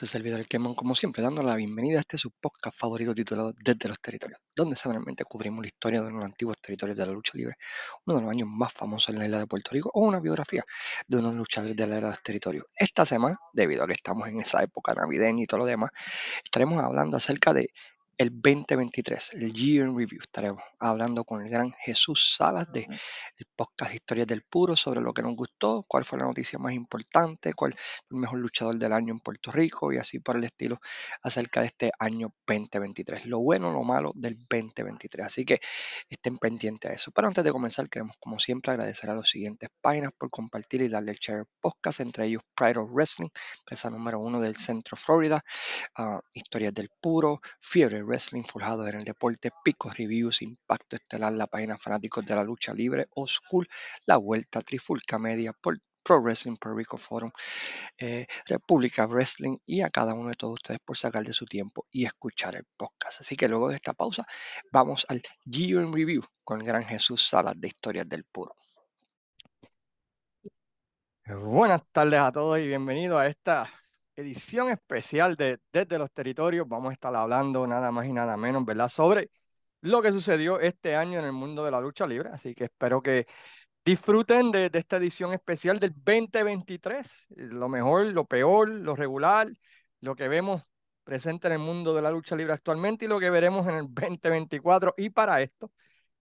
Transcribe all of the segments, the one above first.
este servidor Kemon, como siempre, dando la bienvenida a este su podcast favorito titulado Desde los Territorios, donde semanalmente cubrimos la historia de los antiguos territorios de la lucha libre, uno de los años más famosos en la isla de Puerto Rico, o una biografía de unos luchadores de la era de los territorios. Esta semana, debido a que estamos en esa época navideña y todo lo demás, estaremos hablando acerca de el 2023, el Year in Review. Estaremos hablando con el gran Jesús Salas de el podcast Historias del Puro sobre lo que nos gustó, cuál fue la noticia más importante, cuál fue el mejor luchador del año en Puerto Rico y así por el estilo acerca de este año 2023. Lo bueno, lo malo del 2023. Así que estén pendientes a eso. Pero antes de comenzar, queremos como siempre agradecer a los siguientes páginas por compartir y darle el share podcast, entre ellos Pride of Wrestling, empresa número uno del centro Florida, uh, Historias del Puro, Fiebre Wrestling forjado en el deporte, Picos Reviews, Impacto Estelar, la página Fanáticos de la Lucha Libre, O School, La Vuelta, Trifulca Media, Pro Wrestling Puerto Rico Forum, eh, República Wrestling y a cada uno de todos ustedes por sacar de su tiempo y escuchar el podcast. Así que luego de esta pausa vamos al Gio in Review con el gran Jesús Salas de Historias del Puro. Buenas tardes a todos y bienvenidos a esta edición especial de Desde los Territorios. Vamos a estar hablando nada más y nada menos, ¿verdad? Sobre lo que sucedió este año en el mundo de la lucha libre. Así que espero que disfruten de, esta edición especial del 2023. Lo mejor, lo peor, lo regular, lo que vemos presente en el mundo de la lucha libre actualmente y lo que veremos en el 2024. Y para esto,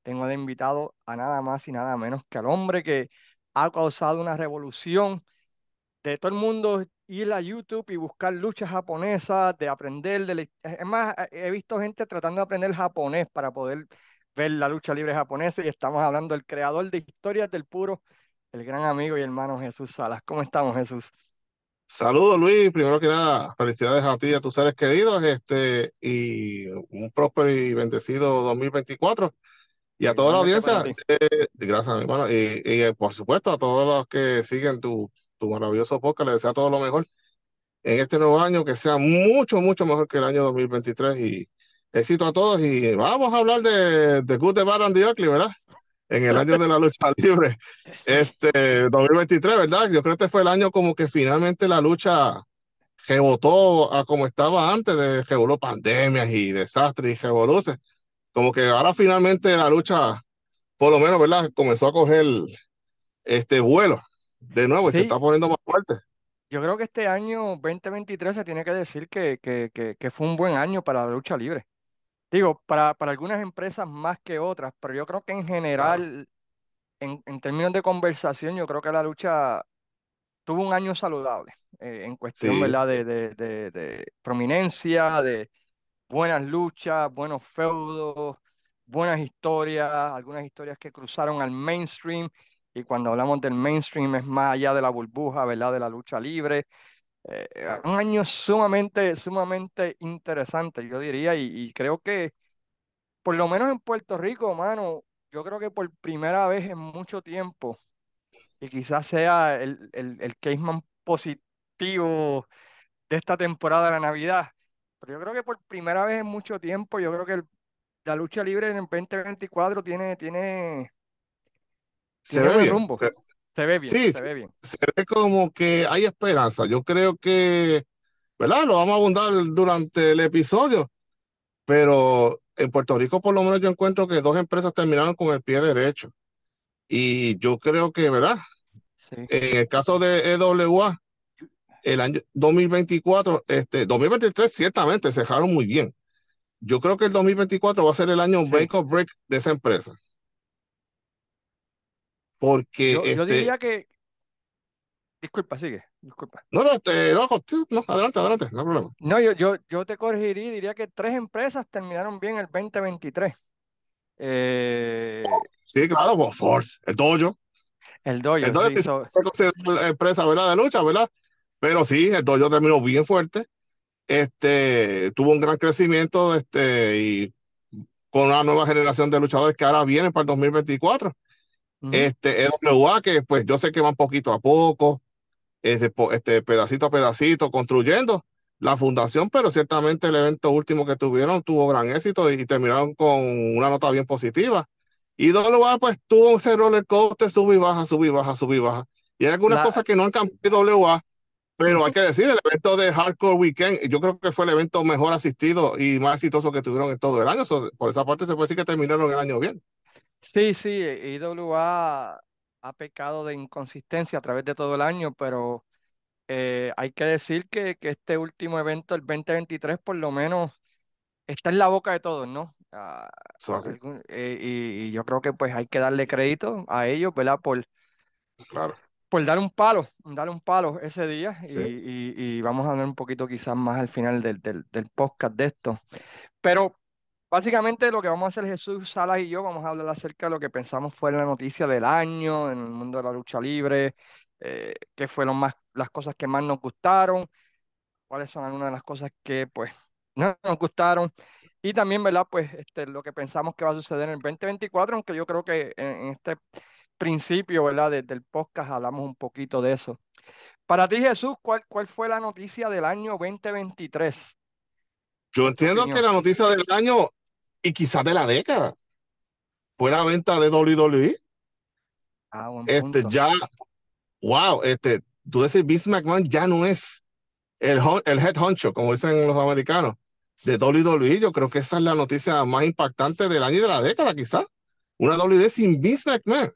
tengo de invitado a nada más y nada menos que al hombre que ha causado una revolución de todo el mundo ir a YouTube y buscar luchas japonesas, de aprender, de es más, he visto gente tratando de aprender japonés para poder ver la lucha libre japonesa y estamos hablando del creador de historias del puro, el gran amigo y hermano Jesús Salas. ¿Cómo estamos, Jesús? Saludos, Luis. Primero que nada, felicidades a ti y a tus seres queridos, este, y un próspero y bendecido 2024. Y a toda la audiencia, eh, gracias, mi hermano, y, y, por supuesto a todos los que siguen tu, tu maravilloso podcast. Le deseo todo lo mejor en este nuevo año, que sea mucho, mucho mejor que el año 2023 y éxito a todos. Y vamos a hablar de, de Good, the Bad and the Ugly, ¿verdad? En el año de la lucha libre, este 2023, ¿verdad? Yo creo que este fue el año como que finalmente la lucha rebotó a como estaba antes de revoló pandemias y desastres y revoluces. Como que ahora finalmente la lucha, por lo menos, ¿verdad? Comenzó a coger este vuelo de nuevo se está poniendo más fuerte. Yo creo que este año 2023 se tiene que decir que, que, que, fue un buen año para la lucha libre. Digo, para, para algunas empresas más que otras, pero yo creo que en general, en, en, términos de conversación, yo creo que la lucha tuvo un año saludable eh, en cuestión, ¿verdad? De, de, de, de, prominencia, de buenas luchas, buenos feudos, buenas historias, algunas historias que cruzaron al mainstream y cuando hablamos del mainstream es más allá de la burbuja, ¿verdad? De la lucha libre. Eh, un año sumamente, sumamente interesante, yo diría, y, creo que, por lo menos en Puerto Rico, mano, yo creo que por primera vez en mucho tiempo, y quizás sea el, el, el case más positivo de esta temporada de la Navidad, pero yo creo que por primera vez en mucho tiempo, yo creo que la lucha libre en el 2024 tiene, tiene se ve bien. Se, ve bien, sí, se ve bien. Se ve como que hay esperanza. Yo creo que, ¿verdad? Lo vamos a abundar durante el episodio, pero en Puerto Rico por lo menos yo encuentro que dos empresas terminaron con el pie derecho. Y yo creo que, ¿verdad? En el caso de EWA, el año 2024, este, 2023 ciertamente se dejaron muy bien. Yo creo que el 2024 va a ser el año sí. break break de esa empresa. Porque. Yo, este... diría que. Disculpa, sigue, disculpa. No, no, te, no, no, adelante, adelante, no hay problema. No, yo, yo, yo te corregiría y diría que tres empresas terminaron bien el 2023. Eh... Sí, claro, por Force, el Dojo. El Dojo. El Dojo sí, so... la empresa, ¿verdad? De lucha, ¿verdad? Pero sí, el Dojo terminó bien fuerte. Este, tuvo un gran crecimiento este, y con una nueva generación de luchadores que ahora vienen para el 2024. Uh -huh. Este, EWA, que pues yo sé que van poquito a poco, este, este, pedacito a pedacito, construyendo la fundación, pero ciertamente el evento último que tuvieron tuvo gran éxito y, y terminaron con una nota bien positiva. Y WA pues tuvo ese roller coaster, sub y baja, sub y baja, sub y baja. Y hay algunas la... cosas que no han cambiado WA, Pero hay que decir, el evento de Hardcore Weekend, yo creo que fue el evento mejor asistido y más exitoso que tuvieron en todo el año. por esa parte se puede decir que terminaron el año bien. Sí, sí, IWA ha pecado de inconsistencia a través de todo el año, pero eh, hay que decir que, que, este último evento, el 2023, por lo menos está en la boca de todos, ¿no? Ah, eh, y, yo creo que pues hay que darle crédito a ellos, ¿verdad? Por, claro. por dar un palo, dar un palo ese día y, y, vamos a hablar un poquito quizás más al final del, del, del podcast de esto. Pero Básicamente lo que vamos a hacer Jesús Salas y yo, vamos a hablar acerca de lo que pensamos fue la noticia del año en el mundo de la lucha libre, eh, qué fueron más, las cosas que más nos gustaron, cuáles son algunas de las cosas que pues no nos gustaron y también, ¿verdad? Pues este, lo que pensamos que va a suceder en el 2024, aunque yo creo que en, este principio, ¿verdad? Desde el podcast hablamos un poquito de eso. Para ti, Jesús, ¿cuál, cuál fue la noticia del año 2023? Yo entiendo que la noticia del año y quizás de la década. Fue la venta de WWE. Ah, este, ya, wow, este, tú dices Vince McMahon ya no es el, el head honcho, como dicen los americanos, de WWE. Yo creo que esa es la noticia más impactante del año y de la década, quizás. Una WWE sin Vince McMahon.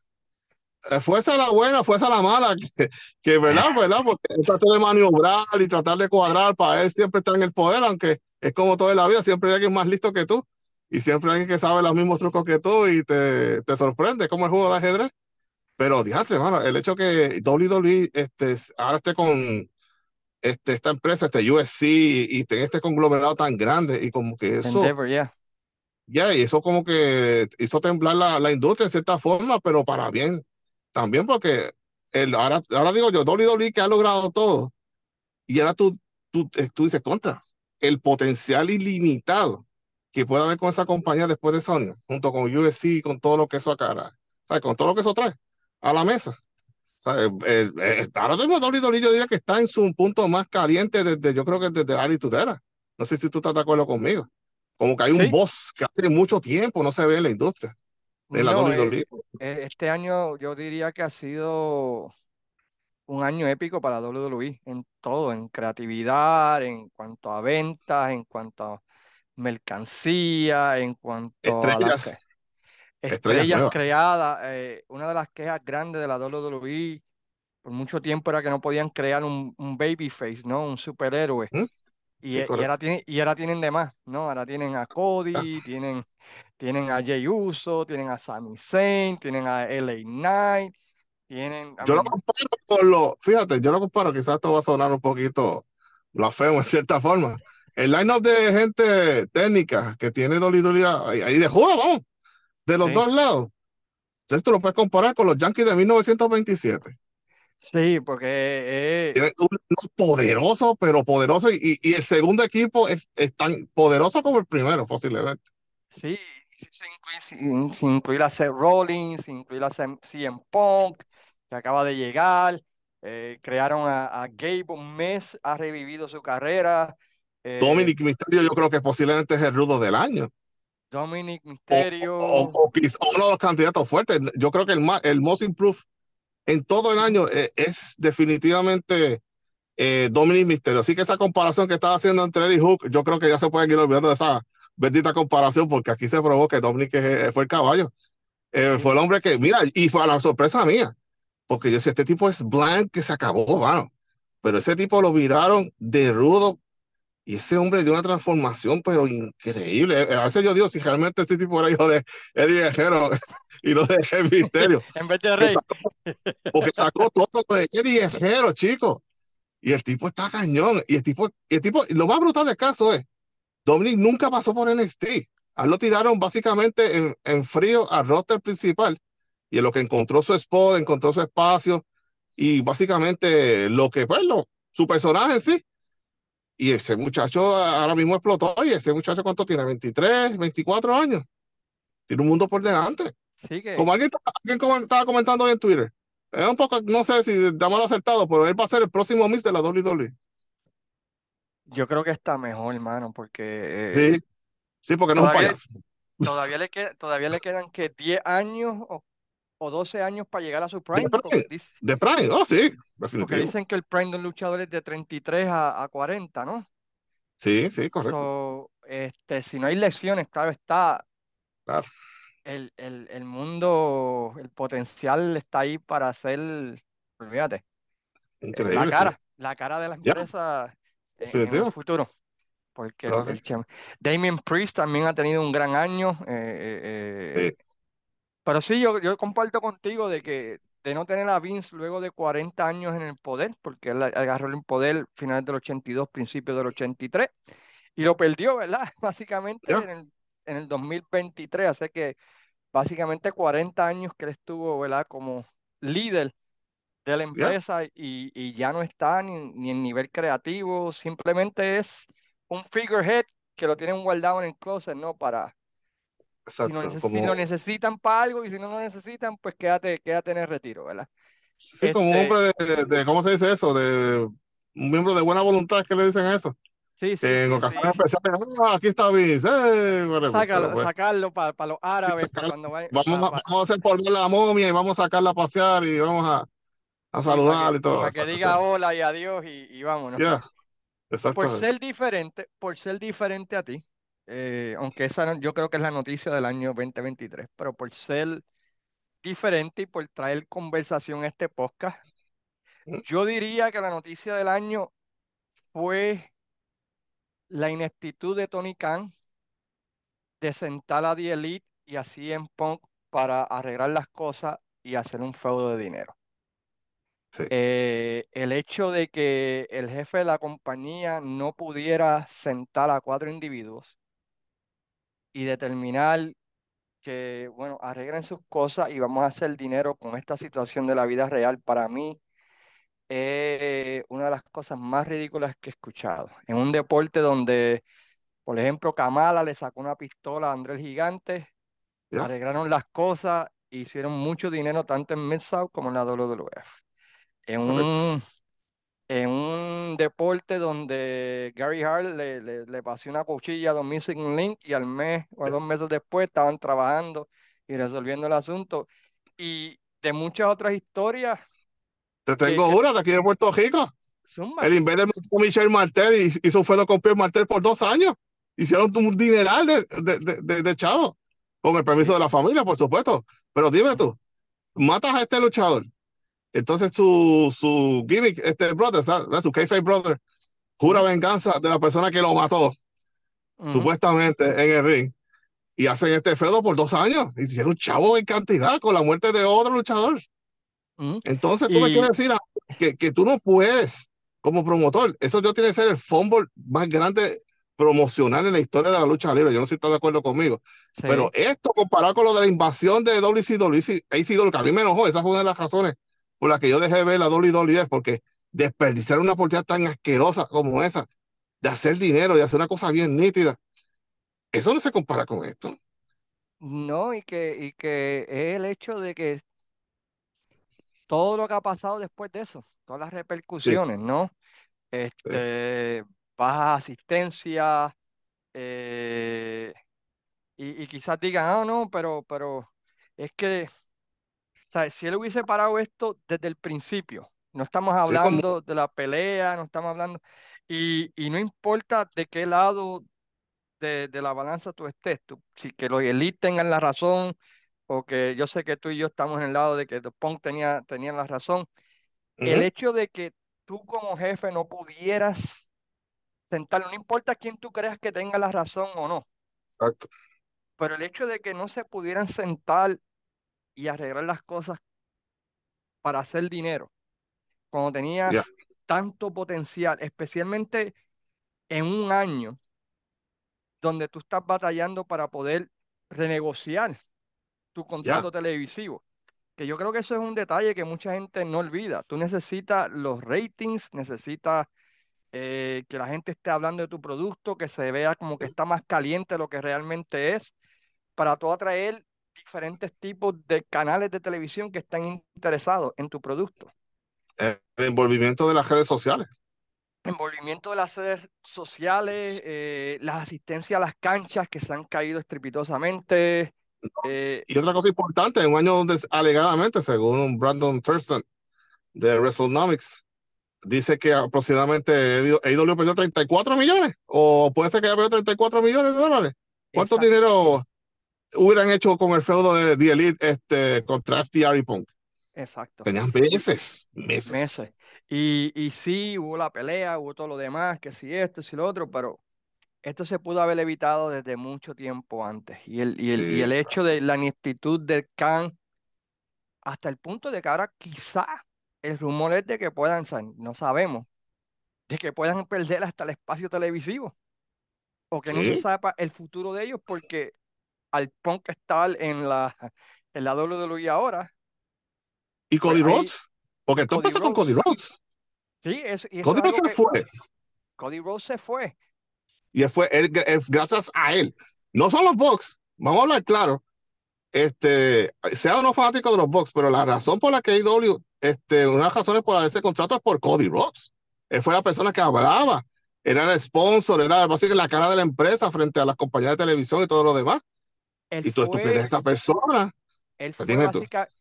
Eh, fuese la buena, fuese la mala, que, que verdad, verdad, porque tratar de maniobrar y tratar de cuadrar para él siempre estar en el poder, aunque es como toda la vida, siempre hay alguien más listo que tú y siempre hay alguien que sabe los mismos trucos que tú y te, te sorprende como el juego de ajedrez. Pero, diastre, hermano, el hecho que WWE este, ahora esté con este, esta empresa, este USC, y tenga este conglomerado tan grande, y como que eso. ya. Ya, y eso como que hizo temblar la, la, industria en cierta forma, pero para bien. También porque el, ahora, ahora digo yo, WWE que ha logrado todo, y ahora tú, tú, eh, tú dices contra, el potencial ilimitado que pueda haber con esa compañía después de Sony, junto con USC, con todo lo que eso acara, ¿sabes? Con todo lo que eso trae a la mesa. ¿sabes? Eh, eh, ahora mismo Dolly Dolly yo diría que está en su punto más caliente desde, yo creo que desde Ari Tudera. No sé si tú estás de acuerdo conmigo. Como que hay un boss que hace mucho tiempo no se ve en la industria de la eh, este año yo diría que ha sido un año épico para WWE en todo, en creatividad, en cuanto a ventas, en cuanto a mercancía, en cuanto estrellas, a estrellas, creadas. Eh, una de las quejas grandes de la WWE por mucho tiempo era que no podían crear un, un babyface, ¿no? Un superhéroe. ¿Mm? Y, y, ahora tienen, y ahora tienen de más, ¿no? Ahora tienen a Cody, ah. tienen, tienen a Jay Uso, tienen a Sami Zayn, tienen a LA Knight, tienen... Yo lo comparo con lo... Fíjate, yo lo comparo, quizás esto va a sonar un poquito blasfemo en cierta forma, el line-up de gente técnica que tiene Dolly ahí de juego, vamos, de los dos lados. Entonces tú lo puedes comparar con los Yankees de 1927. Sí, porque eh, Tienen un poderoso, pero poderoso, y, y, el segundo equipo es, es, tan poderoso como el primero, posiblemente. Sí, sin, sin, incluir a Seth Rollins, sin incluir a CM Punk, que acaba de llegar. Eh, crearon a, a Gabe, un mes, ha revivido su carrera. Eh, Dominic Misterio yo creo que posiblemente es el rudo del año. Dominic Misterio. O, uno de los candidatos fuertes. Yo creo que el, el most improved en todo el año eh, es, definitivamente eh, Dominic Misterio. Así que esa comparación que estaba haciendo entre él y Hook, yo creo que ya se pueden ir olvidando de esa bendita comparación porque aquí se probó que Dominic fue el caballo. Fue el hombre que, mira, y fue a la sorpresa mía, porque yo sé, este tipo es blank que se acabó, bueno, pero ese tipo lo viraron de rudo y ese hombre dio una transformación, pero increíble. Eh, a veces yo digo, si realmente este tipo era hijo de Eddie Guerrero y no de Eddie Misterio. en vez de Rey. porque sacó todo de Eddie Guerrero, chicos. Y el tipo está cañón. Y el tipo, y el tipo, lo más brutal del caso es, Dominic nunca pasó por NXT. A lo tiraron básicamente en, en frío al roster principal. Y en lo que encontró su spot, encontró su espacio. Y básicamente lo que, pues, su personaje en sí y ese muchacho ahora mismo explotó. Y ese muchacho, ¿cuánto tiene? ¿23, 24 años? Tiene un mundo por delante. Sí que... Como alguien, estaba comentando hoy en Twitter. Es un poco, no sé si mal acertado, pero él va a ser el próximo Miss de la WWE. Yo creo que está mejor, hermano, porque. Eh, sí, sí, porque no es un payaso. Todavía le, todavía le quedan que 10 años o, o 12 años para llegar a su prime. De prime, oh sí, Porque dicen que el prime de un luchador es de 33 a, a 40, ¿no? Sí, sí, correcto. este, si no hay lesiones, claro está. Claro. El, el, el, mundo, el potencial está ahí para hacer, olvídate, Increíble, la cara, la cara de la empresa en, el futuro. Porque el, Damien Priest también ha tenido un gran año. Eh, eh, eh, sí. Pero sí, yo, yo comparto contigo de que de no tener a Vince luego de 40 años en el poder, porque él agarró el poder finales del 82, principios del 83, y lo perdió, ¿verdad? Básicamente en, el, en el 2023, así que básicamente 40 años que él estuvo, ¿verdad? Como líder de la empresa y, y, ya no está ni, ni en nivel creativo, simplemente es un figurehead que lo tienen guardado en el closet, ¿no? Para, Exacto, si, lo necesitan para algo y si no lo necesitan, pues quédate, quédate en el retiro, ¿verdad? Sí, como un este hombre de, ¿cómo se dice eso? De un miembro de buena voluntad que le dicen eso. Sí, sí. en ocasiones especiales, ah, aquí está Vince, eh, Sácalo, sacarlo para, para los árabes. cuando vamos, a, vamos a hacer por la momia y vamos a sacarla a pasear y vamos a, a saludar y todo. Para que diga hola y adiós y, y vámonos. Ya, Por ser diferente, por ser diferente a ti, eh, aunque esa yo creo que es la noticia del año 2023, pero por ser diferente y por traer conversación a este podcast, yo diría que la noticia del año fue la ineptitud de Tony Khan de sentar a The Elite y así en Punk para arreglar las cosas y hacer un feudo de dinero. Eh, el hecho de que el jefe de la compañía no pudiera sentar a cuatro individuos y determinar que, bueno, arreglen sus cosas y vamos a hacer dinero con esta situación de la vida real, para mí es una de las cosas más ridículas que he escuchado. En un deporte donde, por ejemplo, Kamala le sacó una pistola a Andrés Gigante, arreglaron las cosas, hicieron mucho dinero tanto en mid como en la WWF. En un, en un deporte donde Gary Hart le, le, pasó una cuchilla a Missing Link y al mes o dos meses después estaban trabajando y resolviendo el asunto. Y de muchas otras historias. Te tengo una de aquí de Puerto Rico. El inventor de Michel Martel y hizo fue con Pierre Martel por dos años. Hicieron un dineral de, de, de, de chavo, con el permiso de la familia, por supuesto. Pero dime tú, matas a este luchador, entonces su, su gimmick, este brother, su kayfabe brother, jura venganza de la persona que lo mató, supuestamente en el ring. Y hacen este feudo por dos años. Y hicieron un chavo en cantidad con la muerte de otro luchador. Entonces tú me quieres decir que, que tú no puedes, como promotor, eso yo tiene que ser el fumble más grande promocional en la historia de la lucha libre. Yo no sé si estás de acuerdo conmigo. Pero esto comparado con lo de la invasión de WCW, ACW, que a mí me enojó, esa fue una de las razones por la que yo dejé de ver la WWE, porque desperdiciar una oportunidad tan asquerosa como esa, de hacer dinero y hacer una cosa bien nítida, eso no se compara con esto. No, y que, y que es el hecho de que todo lo que ha pasado después de eso, todas las repercusiones, ¿no? Este, baja asistencia, eh, y, y, quizás digan, ah, no, pero, pero es que sea, si él hubiese parado esto desde el principio, no estamos hablando de la pelea, no estamos hablando, y, y no importa de qué lado de, de, la balanza tú estés, tú, si que los elites tengan la razón, o que yo sé que tú y yo estamos en el lado de que The Punk tenía, tenía la razón, el hecho de que tú como jefe no pudieras sentarlo, no importa quién tú creas que tenga la razón o no. Exacto. Pero el hecho de que no se pudieran sentar y arreglar las cosas para hacer dinero. Cuando tenías tanto potencial, especialmente en un año donde tú estás batallando para poder renegociar tu contrato televisivo. Que yo creo que eso es un detalle que mucha gente no olvida. Tú necesitas los ratings, necesitas eh, que la gente esté hablando de tu producto, que se vea como que está más caliente de lo que realmente es, para tú atraer diferentes tipos de canales de televisión que están interesados en tu producto. El envolvimiento de las redes sociales. Envolvimiento de las redes sociales, eh, las asistencias a las canchas que se han caído estrepitosamente, Eh, y otra cosa importante, en un año donde alegadamente, según Brandon Thurston de WrestleNomics, dice que aproximadamente AEW perdió 34 millones, o puede ser que haya perdido 34 millones de dólares. ¿Cuánto dinero hubieran hecho con el feudo de The Elite este, contra FTR y Punk? Exacto. Tenían meses, meses. Meses. Y, y sí, hubo la pelea, hubo todo lo demás, que si esto, si lo otro, pero esto se pudo haber evitado desde mucho tiempo antes. Y el, y el, y el hecho de la ineptitud del Khan, hasta el punto de que ahora quizá el rumor es de que puedan, no sabemos, de que puedan perder hasta el espacio televisivo. O que no se sepa el futuro de ellos porque al Punk estar en la, en la WWE ahora. ¿Y Cody pues Rhodes? Porque todo empezó con Cody Rhodes. Sí, Cody Rhodes se fue. Cody Rhodes se fue. Y fue él, gracias a él. No son los Bucks, vamos a hablar claro. Este, sea o no fanático de los Bucks, pero la razón por la que IW, este, una de las razones por ese contrato es por Cody Rhodes. Él fue la persona que hablaba, era el sponsor, era básicamente la cara de la empresa frente a las compañías de televisión y todo lo demás. Y tú estupidez esa persona. Él fue,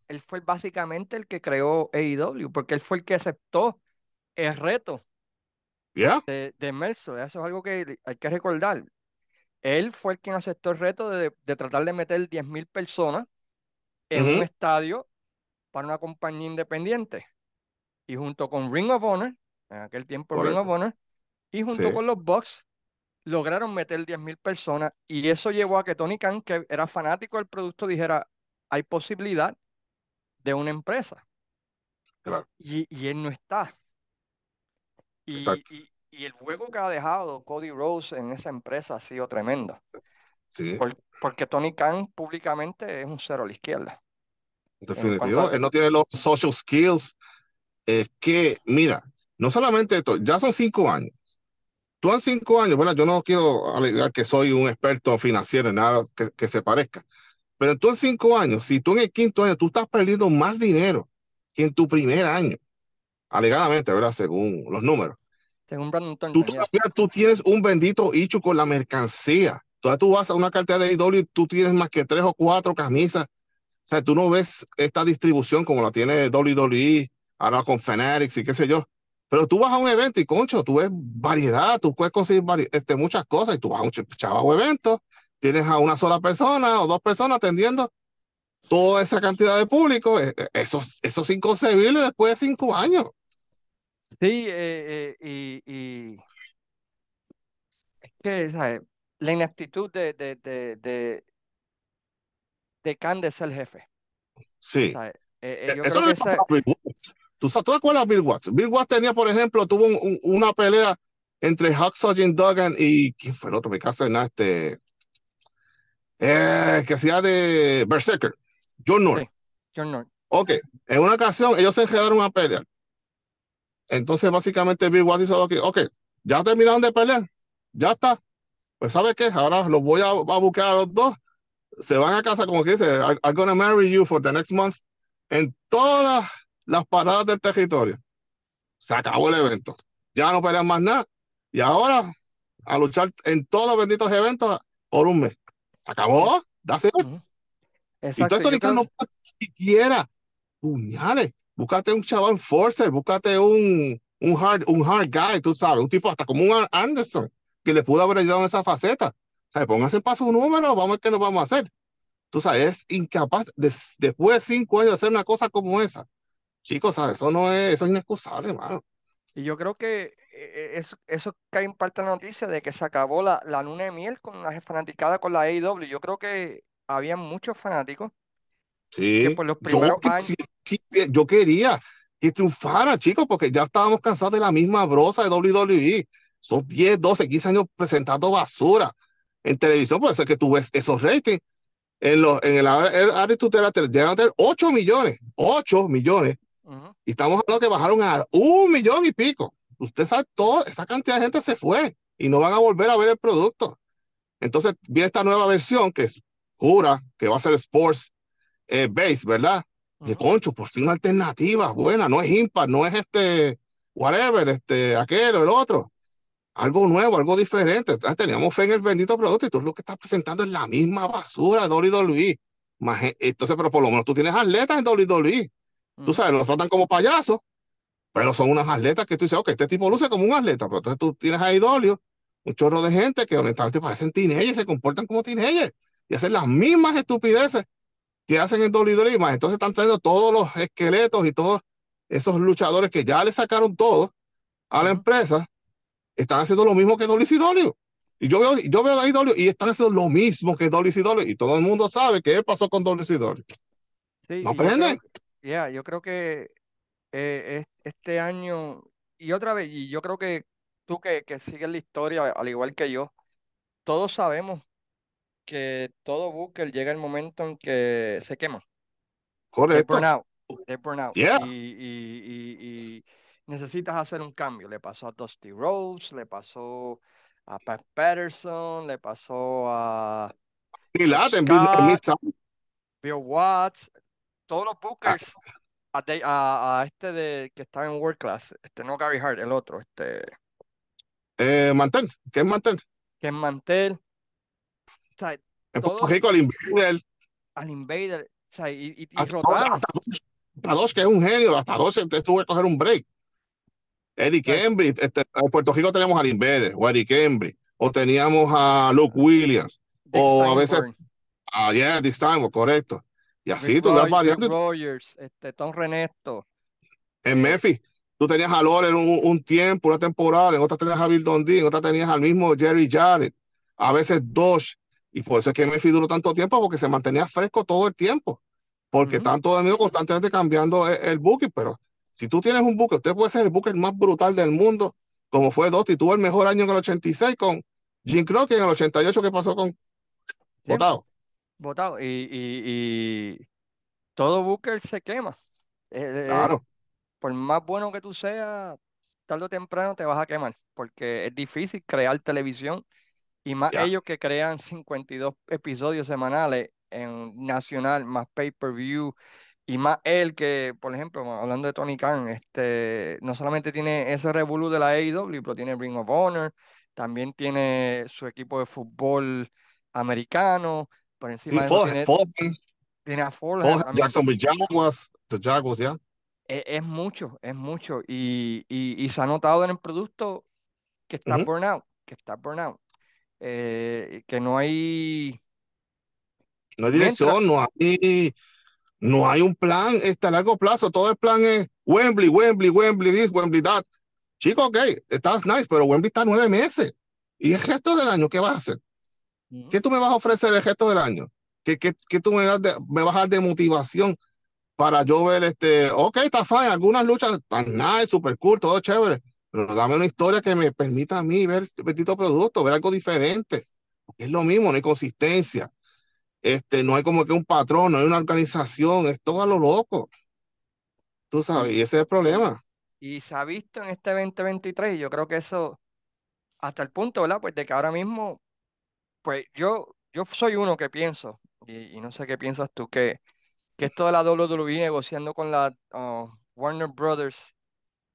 él fue básicamente el que creó AEW, porque él fue el que aceptó el reto de, de Melso. Eso es algo que hay que recordar. Él fue el quien aceptó el reto de, de tratar de meter 10.000 personas en un estadio para una compañía independiente. Y junto con Ring of Honor, en aquel tiempo Ring of Honor, y junto con los Bucks, lograron meter 10.000 personas. Y eso llevó a que Tony Khan, que era fanático del producto, dijera, hay posibilidad de una empresa. Y, y él no está. Y, y, el juego que ha dejado Cody Rose en esa empresa ha sido tremendo. Sí. porque Tony Khan públicamente es un cero a la izquierda. Definitivo. Él no tiene los social skills. Es que, mira, no solamente esto, ya son cinco años. Tú en cinco años, bueno, yo no quiero alegar que soy un experto financiero en nada que, que se parezca, pero tú en cinco años, si tú en el quinto año, tú estás perdiendo más dinero que en tu primer año alegadamente, ¿verdad? Según los números. Según Brandon tú, tú tienes un bendito hecho con la mercancía. Todavía tú vas a una cartera de IW y tú tienes más que tres o cuatro camisas. O sea, tú no ves esta distribución como la tiene WWE, ahora con Fanatics y qué sé yo. Pero tú vas a un evento y, concho, tú ves variedad, tú puedes conseguir este, muchas cosas y tú vas a un chavo evento, tienes a una sola persona o dos personas atendiendo toda esa cantidad de público. Eh, eh, eso, eso es inconcebible después de cinco años. Sí, eh, eh, y, es que ¿sabes? la ineptitud de, de, de, de, de Candes el jefe. Sí. Eh, eso no le pasa a Watts. ¿Tú, ¿Tú acuerdas Bill Watts? Bill Watts tenía, por ejemplo, tuvo una pelea entre Hacksaw Jim Duggan y ¿quién fue el otro? Mi caso en este que hacía de Berserker, John North. John North. Ok, en una ocasión ellos se quedaron a pelear. Entonces, básicamente, Bill Watts dice, ok, ok, ya terminaron de pelear, ya está. Pues, ¿sabes qué? Ahora los voy a, a, buscar a los dos. Se van a casa, como que dice, I'm gonna marry you for the next month en todas las paradas del territorio. Se acabó el evento. Ya no pelean más nada. Y ahora, a luchar en todos los benditos eventos por un mes. Acabó, that's it. Exacto, y todo no siquiera puñales Búscate un chaval Forcer, búscate un, un, hard, un hard guy, tú sabes, un tipo hasta como un Anderson, que le pudo haber ayudado en esa faceta. O sea, póngase en paso un número, vamos a ver qué nos vamos a hacer. Tú sabes, es incapaz, después de cinco años, de hacer una cosa como esa. Chicos, ¿sabes? Eso no es, eso es inexcusable, hermano. Y yo creo que eh, eh, eso, eso cae en parte la noticia de que se acabó la, la luna de miel con la fanaticada con la AEW. Yo creo que había muchos fanáticos Sí, yo, quería que triunfara, chicos, porque ya estábamos cansados de la misma brosa de WWE. Son 10, 12, 15 años presentando basura en televisión. Puede ser que tú ves esos ratings. En, los, en el área tutela llegan a tener 8 millones, 8 millones. Y estamos hablando que bajaron a un millón y pico. Usted sabe, toda esa cantidad de gente se fue y no van a volver a ver el producto. Entonces viene esta nueva versión que jura que va a ser Sports eh, base, ¿verdad? De concho, por fin una alternativa buena, no es impar, no es este, whatever, este, aquel o el otro. Algo nuevo, algo diferente. teníamos fe en el bendito producto y tú lo que estás presentando es la misma basura de WWE. Entonces, pero por lo menos tú tienes atletas en WWE. Tú Mm. sabes, los tratan como payasos, pero son unas atletas que tú dices, ok, este tipo luce como un atleta, pero entonces tú tienes ahí Dolio, un chorro de gente que honestamente parecen teenagers, se comportan como teenagers y hacen las mismas estupideces que hacen en WWE. Más entonces están trayendo todos los esqueletos y todos esos luchadores que ya le sacaron todo a la empresa, están haciendo lo mismo que WCW. Y yo veo, yo veo a IW y están haciendo lo mismo que WCW. Y todo el mundo sabe qué pasó con WCW. Sí, No yo aprenden. Yeah, yo creo que eh, es- este año, y otra vez, y yo creo que tú que, que sigues la historia, al igual que yo, todos sabemos que todo Booker llega el momento en que se quema, Correcto. burnout, burnout, Yeah. y, y, y, y necesitas hacer un cambio. Le pasó a Dusty Rhodes, le pasó a Pat Patterson, le pasó a Bill Watts, todos los ah, Bookers a, de- a- a este de que está en World Class, este no Gary Hart, el otro, este eh, mantén, ¿qué es mantén? que es Mantel, o sea, En Puerto Rico, el Invader, al Invader, o sea, y, y- y hasta dos, rotaron. hasta dos, hasta dos, que es un genio, hasta dos te tuve que coger un break. Sea, es- Kembry, este, en Puerto Rico teníamos al Invader, o Eddie Kembry, o teníamos a Luke Williams, Dick o a veces a yeah, this time, correcto. Y así Rick, tú Roy- Rick variando. Rogers, este Tom Renesto, En eh, Memphis, tú tenías a Lawler un, un tiempo, una temporada, en otra tenías a Bill Dundee, en otra tenías al mismo Jerry Jarrett, a veces Dosh. Y por eso es que Memphis duró tanto tiempo, porque se mantenía fresco todo el tiempo. Porque todo el mundo constantemente cambiando el, el booking. Pero si tú tienes un booker, usted puede ser el booker más brutal del mundo, como fue Dusty. Tuvo el mejor año en el 86 con Jim Crockett, en el 88 que pasó con Botado. Votado, y, y, y todo Booker se quema. Eh, eh, Claro, por más bueno que tú seas, tarde o temprano te vas a quemar, porque es difícil crear televisión y más ellos que crean 52 episodios semanales en nacional, más pay-per-view y más él que, por ejemplo, hablando de Tony Khan, este, no solamente tiene ese revolú de la AEW, pero tiene Ring of Honor, también tiene su equipo de fútbol americano, por Sí, encima de eso Fulham, tiene, tiene a Fulham, Jacksonville Jaguars, the Jaguars, ya. es, es mucho, es mucho y, y, y se ha notado en el producto que está Ujú. burnout, que está burnout, eh, que no hay, No hay mientras, dirección, no hay, no hay un plan este, a largo plazo. Todo el plan es Wembley, Wembley, Wembley, this, Wembley, that. Chico, ok, está nice, pero Wembley está nueve meses. ¿Y el resto del año qué vas a hacer? ¿Qué tú me vas a ofrecer el resto del año? ¿Qué, qué, qué tú me, das de- me vas a dar de motivación para yo ver este? Ok, está fine, algunas luchas nice, super cool, todo chévere, pero dame una historia que me permita a mí ver el bendito producto, ver algo diferente. Porque es lo mismo, no hay consistencia. Este, no hay como que un patrón, no hay una organización, es todo a lo loco, tú sabes, y ese es el problema. y se ha visto en este 2023, y yo creo que eso, hasta el punto, ¿verdad? Pues de que ahora mismo, pues yo, yo soy uno que pienso, y, y no sé qué piensas tú, que, que esto de la WWE negociando con la ah, Warner Brothers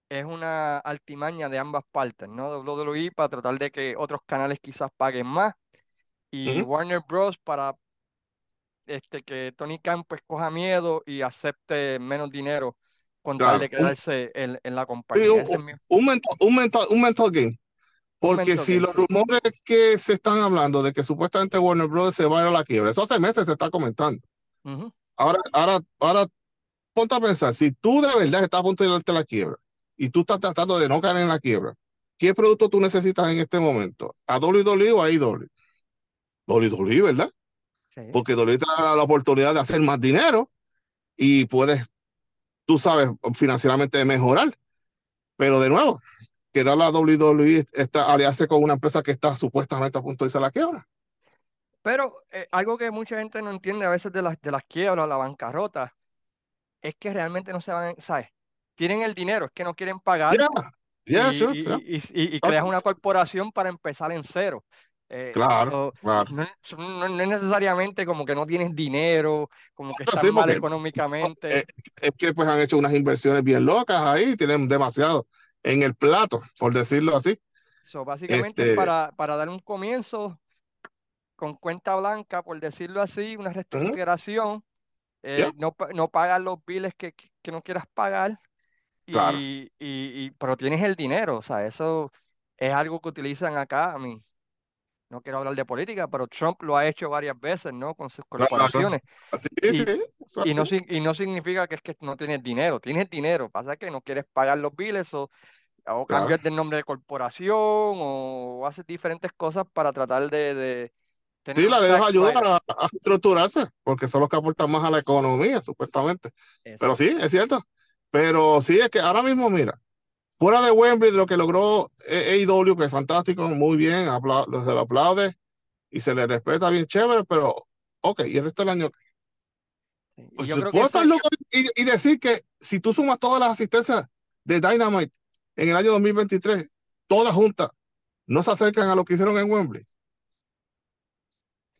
es una altimaña de ambas partes, ¿no? WWE para tratar de que otros canales quizás paguen más, y Warner Bros. para este, que Tony Khan pues coja miedo y acepte menos dinero con tal de quedarse en, en la sí, compañía. un, Ese es mi, un mental, un, mental, un mental game. Porque si game, los rumores que se están hablando de que supuestamente Warner Brothers se va a ir a la quiebra, eso hace meses se está comentando. Ujú. Ahora, ahora, ahora, ponte a pensar, si tú de verdad estás a punto de irte a la quiebra y tú estás tratando de no caer en la quiebra, ¿qué producto tú necesitas en este momento? ¿A WWE o a IW? WWE, ¿verdad? Sí. Porque WWE te da la oportunidad de hacer más dinero y puedes, tú sabes, financieramente mejorar. Pero de nuevo, que era la WWE está, aliarse con una empresa que está supuestamente a punto de irse a la quiebra. Pero eh, algo que mucha gente no entiende a veces de las, de las quiebras, la bancarrota, es que realmente no se van, ¿sabes? Tienen el dinero, es que no quieren pagar Yeah, y, yeah, sure, y, yeah. y, y- y creas una corporación para empezar en cero. Eh, Claro, so, claro. no, no- no es necesariamente como que no tienes dinero, como que estás sí, mal porque eh, económicamente. es que pues han hecho unas inversiones bien locas ahí, tienen demasiado en el plato, por decirlo así. So, básicamente es Este, para, para dar un comienzo con cuenta blanca, por decirlo así, una reestructuración, eh, no, no pagas los biles que, que no quieras pagar, y, y, pero tienes el dinero, o sea, eso es algo que utilizan acá, a mí. No quiero hablar de política, pero Trump lo ha hecho varias veces, ¿no? Con sus corporaciones. y, sí, y, no, y no significa que es que no tienes dinero, tienes dinero, pasa que no quieres pagar los biles o, o cambias de nombre de corporación o, haces diferentes cosas para tratar de, de Sí, la ley ayuda a, estructurarse, porque son los que aportan más a la economía, supuestamente. Pero sí, es cierto. Pero sí, es que ahora mismo, mira, fuera de Wembley, lo que logró AEW, que es fantástico, muy bien, se lo aplaude y se le respeta bien chévere, pero ok, y el resto del año. Pues y, decir que si tú sumas todas las asistencias de Dynamite en el año 2023, todas juntas, no se acercan a lo que hicieron en Wembley.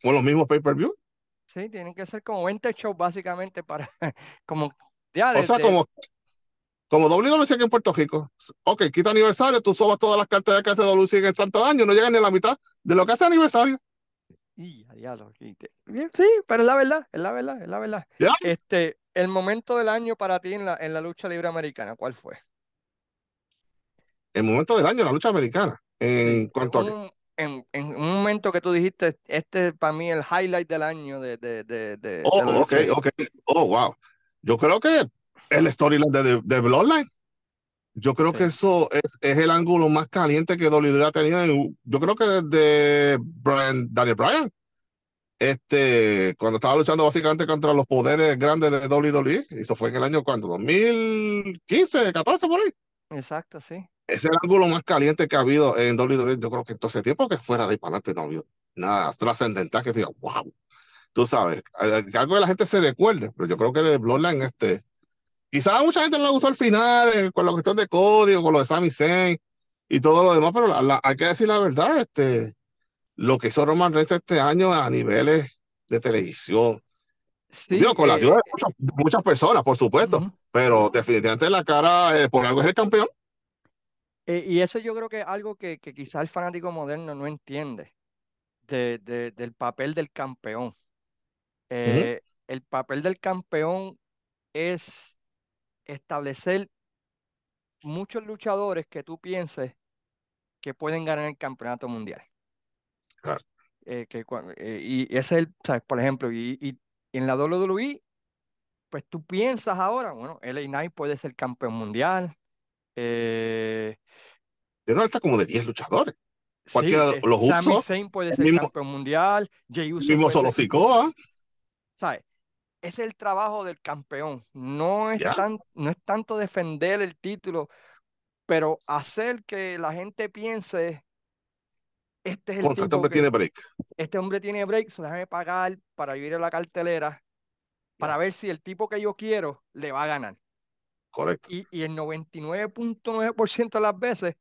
Con los mismos pay-per-view. Sí, tienen que ser como 20 shows básicamente para, como, ya, O sea, como como WWC aquí en Puerto Rico. Ok, quita aniversario, tú sobas todas las cartas de que hace WC en el Santo Año, no llegan ni a la mitad de lo que hace aniversario. Y ya lo quité. Sí, pero es la verdad, es la verdad, es la verdad. Este, el momento del año para ti en la, en la lucha libre americana, ¿cuál fue? El momento del año en la lucha americana. En cuanto a en, en, un momento que tú dijiste, este es para mí el highlight del año de, de, de, de Oh, ok, ok. Oh, wow. Yo creo que el storyline de, de, Bloodline. Yo creo que eso es, es, el ángulo más caliente que WWE ha tenido. yo creo que desde Brian, Daniel Bryan, este, cuando estaba luchando básicamente contra los poderes grandes de WWE, eso fue en el año cuando, 2015, 14 por ahí. Exacto, sí. Es el ángulo más caliente que ha habido en WWE. Yo creo que en todo ese tiempo que fuera de ahí para adelante no ha habido nada trascendental que diga, wow. Tú sabes, algo que la gente se recuerde, pero yo creo que de Bloodline, este, Quizás a mucha gente no le gustó el final, eh, con la cuestión de código, con lo de Sami Zayn y todo lo demás, pero hay que decir la verdad, este, lo que hizo Roman Reigns este año a niveles de televisión, sí, con la eh, ayuda de muchas, personas, por supuesto, pero definitivamente la cara, eh, por algo es el campeón. y eso yo creo que es algo que, que quizás el fanático moderno no entiende de, del papel del campeón. El papel del campeón es establecer muchos luchadores que tú pienses que pueden ganar el campeonato mundial. Eh, que, eh, y ese es el, ¿sabes? por ejemplo, y, y, en la WWE, pues tú piensas ahora, bueno, LA Knight puede ser campeón mundial. Eh, Pero está como de 10 luchadores. Sí, eh, los Sami Zayn puede ser campeón mundial. Jey Uso mismo solo Sikoa. ¿Sabes? Es el trabajo del campeón. No es, tan, no es tanto defender el título, pero hacer que la gente piense, este es el este hombre tiene break. Este hombre tiene break, so déjame pagar para vivir en la cartelera, para ver si el tipo que yo quiero le va a ganar. Correcto. Y, y el 99.9% de las veces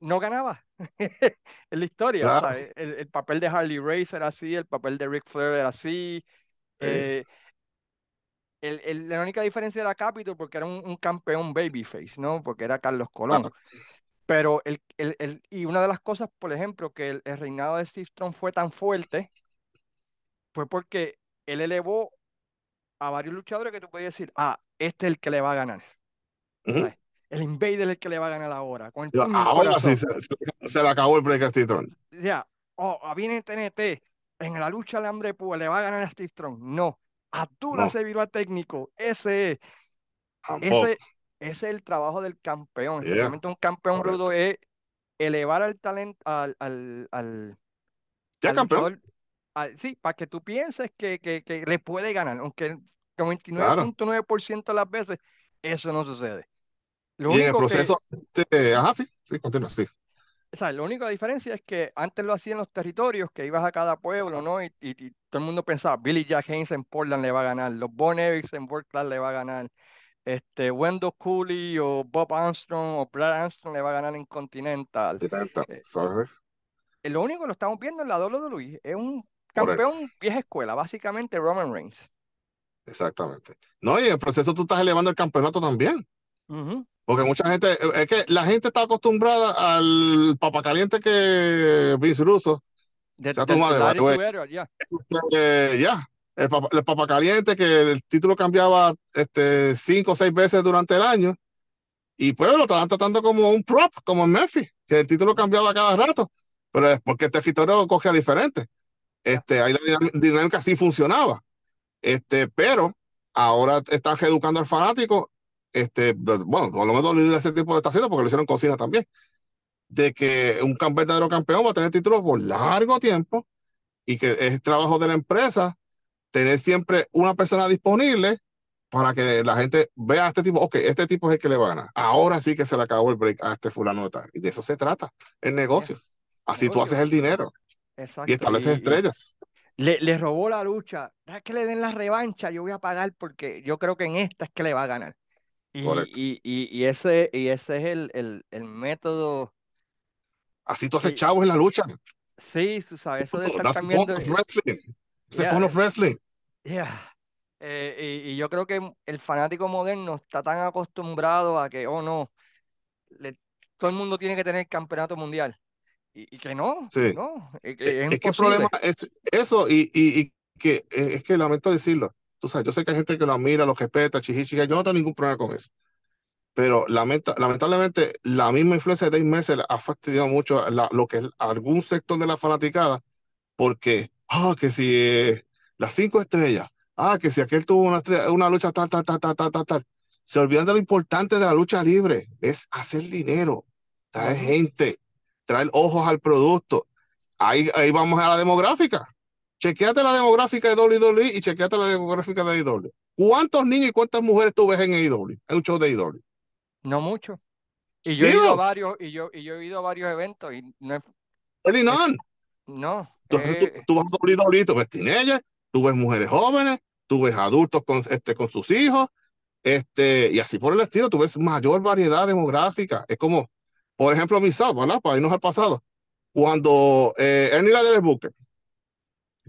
no ganaba en la historia. el, papel de Harley Race era así, el papel de Ric Flair era así. Eh, el, la única diferencia era Capitol porque era un, campeón babyface, ¿no? Porque era Carlos Colón. Pero el, el, y una de las cosas, por ejemplo, que el, reinado de Steve Strong fue tan fuerte, fue porque él elevó a varios luchadores que tú puedes decir, ah, este es el que le va a ganar. El Invader es el que le va a ganar ahora. ahora sí, se, le acabó el break a Steve Strong. Ya, oh, ah, viene TNT, en la lucha de hambre pues le va a ganar a Steve Strong. No, Abdullah no. se viró a técnico. Ese, ese, es el trabajo del campeón. Especialmente un campeón rudo es elevar al talento, al, al, al, ya campeón. sí, para que tú pienses que, que, que le puede ganar, aunque el 99.9% de las veces eso no sucede. Y en el proceso, este, ajá, sí, sí, continúa, sí o sea, la única diferencia es que antes lo hacían los territorios, que ibas a cada pueblo, ¿no? Y, y, todo el mundo pensaba, Billy Jack Haynes en Portland le va a ganar, los Bon Erics en Portland le va a ganar, este, Wendell Cooley o Bob Armstrong o Brad Armstrong le va a ganar en Continental. Eh, eh, lo único que lo estamos viendo en la WWE es un campeón vieja escuela, básicamente Roman Reigns. Exactamente. No, y en el proceso tú estás elevando el campeonato también. Porque mucha gente, es que la gente está acostumbrada al papacaliente que Vince Russo De, sea tu madre, ya. Este, ya. El papa, el papa, caliente, que el título cambiaba este, cinco o seis veces durante el año. Y pues lo estaban tratando como un prop, como en Murphy, que el título cambiaba cada rato. Pero es porque el territorio cogía diferente. Este, ahí la dinámica así funcionaba. Este, pero ahora están educando al fanático. Este, bueno, por lo menos de ese tipo de está haciendo porque lo hicieron cocina también de que un verdadero campeón va a tener títulos por largo tiempo y que es trabajo de la empresa tener siempre una persona disponible para que la gente vea a este tipo, ok, este tipo es el que le va a ganar. Ahora sí que se le acabó el break a este fulano. Y de eso se trata, el negocio. Así tú haces el dinero. Y estableces estrellas. le, robó la lucha. Es que le den la revancha, yo voy a pagar porque yo creo que en esta es que le va a ganar. Y, y, y, ese, y ese es el, el, el método Así tú haces chavos en la lucha. Sí, tú sabes, eso de estar cambiando. wrestling. Ese yeah. wrestling. Yeah. Eh, y, yo creo que el fanático moderno está tan acostumbrado a que, oh no, todo el mundo tiene que tener campeonato mundial. Y, que no, sí. no. Es, que el problema es eso y, y, que eh, es que lamento decirlo. Tú sabes, yo sé que hay gente que lo admira, lo respeta, chichichica, yo no tengo ningún problema con eso pero lamentablemente la misma influencia de Dave Mercer ha fastidiado mucho lo que es algún sector de la fanaticada, porque, ah, que si eh, las cinco estrellas, ah, que si aquel tuvo una, una lucha tal, tal, tal, tal, tal, tal, se olvidan de lo importante de la lucha libre, es hacer dinero, traer gente, traer ojos al producto. Ahí, ahí vamos a la demográfica. Chequeate la demográfica de WWE y chequeate la demográfica de IW. ¿Cuántos niños y cuántas mujeres tú ves en IW, en un show de IW? No mucho. Y yo he ido a varios, y yo, y yo he ido a varios eventos y no es. No. Tú, tú, vas a WWE, tú ves teenagers, tú ves mujeres jóvenes, tú ves adultos con, este, con sus hijos, este, y así por el estilo, tú ves mayor variedad demográfica. Es como, por ejemplo, mi South, ¿verdad? Para irnos al pasado. Cuando eh, Ernie Lader Booker,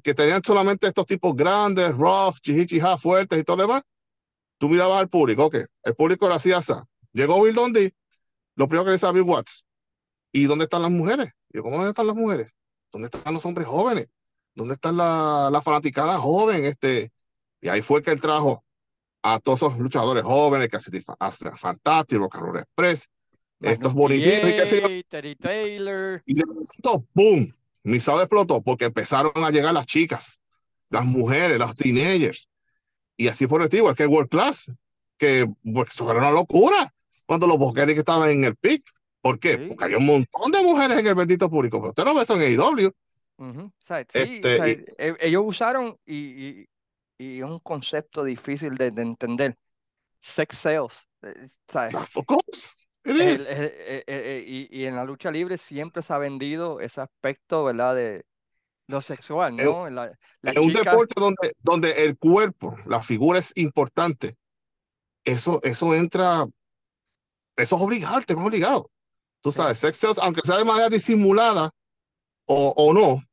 que tenían solamente estos tipos grandes, rough, chihichija, fuertes y todo demás, tú mirabas al público, ok, el público era así, así. Llegó Bill Dundee, lo primero que le dice Bill Watts, ¿y dónde están las mujeres? yo, ¿cómo dónde están las mujeres? ¿Dónde están los hombres jóvenes? ¿Dónde está la, la fanaticada joven? Este, y ahí fue que él trajo a todos esos luchadores jóvenes, que así fantástico, Carlos Express, estos bonitos y qué sé yo. Terry Taylor. Y de esto, ¡boom! Misado explotó porque empezaron a llegar las chicas, las mujeres, los teenagers. Y así por el estilo, es que World Class, que pues, eso era una locura cuando los que estaban en el pic. ¿Por qué? Porque había un montón de mujeres en el bendito público, pero usted no ve eso en AEW. Este, e, ellos usaron, y, y, es un concepto difícil de, entender, sex sales. Eh. Of course. Eh, eh, y, y, en la lucha libre siempre se ha vendido ese aspecto, ¿verdad? De lo sexual, ¿no? Es, un deporte donde, donde el cuerpo, la figura es importante. Eso, eso entra eso es obligado, tengo obligado. Tú sabes, sex sales, aunque sea de manera disimulada o, o no,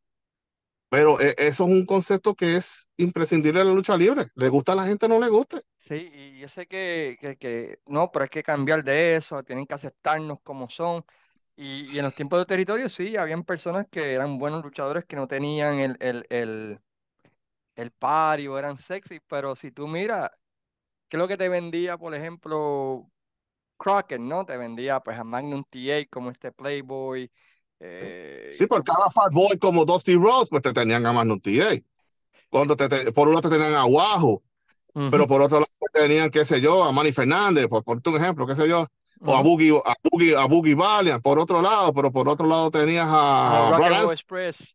pero e, eso es un concepto que es imprescindible en la lucha libre. ¿Le gusta a la gente no le gusta? Sí, y yo sé que, que, que, no, pero hay que cambiar de eso, tienen que aceptarnos como son. Y, y, en los tiempos de territorio sí, habían personas que eran buenos luchadores que no tenían el, el, el, el o eran sexy, pero si tú miras, ¿qué es lo que te vendía, por ejemplo, Crockett, ¿no? Te vendía pues a Magnum TA como este Playboy. Eh, sí, por cada Fat Boy como Dusty Rose, pues te tenían a Magnum TA. Cuando te, por un lado te tenían a Wahoo, pero por otro lado te tenían, qué sé yo, a Manny Fernández, por, por un ejemplo, qué sé yo, o a Boogie, a Boogie, a Boogie Valiant, por otro lado, pero por otro lado tenías a, a Express.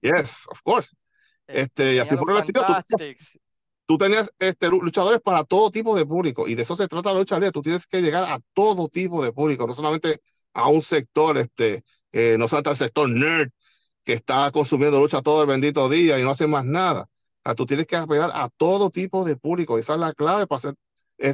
Yes, of course. Eh, este, y así por el estilo, tú tenías este, luchadores para todo tipo de público y de eso se trata la lucha libre. Tú tienes que llegar a todo tipo de público, no solamente a un sector, este, eh, no solamente al sector nerd que está consumiendo lucha todo el bendito día y no hace más nada. O tú tienes que apelar a todo tipo de público. Esa es la clave para, hacer,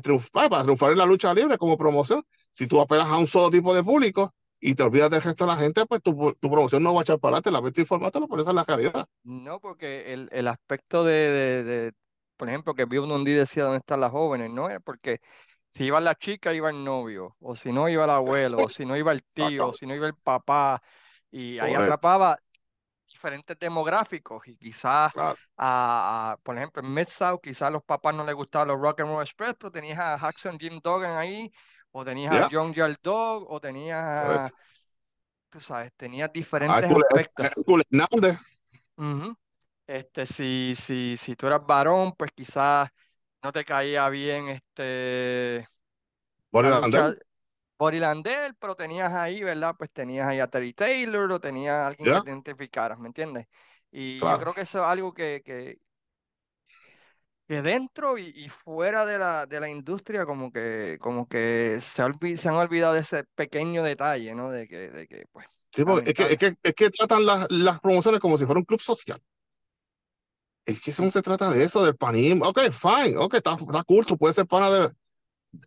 triunfar, para triunfar en la lucha libre como promoción. Si tú apelas a un solo tipo de público y te olvidas del resto de la gente, pues tu, tu promoción no va a echar para adelante, la ves informátelo, por esa es la calidad. No, porque el, el aspecto de, de por ejemplo, que Bill Dundee decía dónde están las jóvenes, no es porque si iba la chica, iba el novio, o si no, iba el abuelo, o si no, iba el tío, o si no, iba el papá, y ahí atrapaba diferentes demográficos y quizás, a, por ejemplo, en Mid-South, quizás a los papás no les gustaban los Rock and Roll Express, pero tenías a Jackson Jim Duggan ahí, o tenías a John Yard Dog, o tenías a, tú sabes, tenías diferentes aspectos. Este, si, si, si tú eras varón, pues quizás no te caía bien este Landell, pero tenías ahí, ¿verdad? Pues tenías ahí a Terry Taylor o tenías a alguien que te identificaras, ¿me entiendes? Y yo creo que eso es algo que, que, que dentro y, fuera de la, de la industria como que, como que se, se han olvidado de ese pequeño detalle, ¿no? De que, de que pues... Sí, porque es que, es que, es que tratan las, las promociones como si fuera un club social. Es que eso no se trata de eso, del panismo. Ok, fine, ok, está, está cool, tú puedes ser pana de,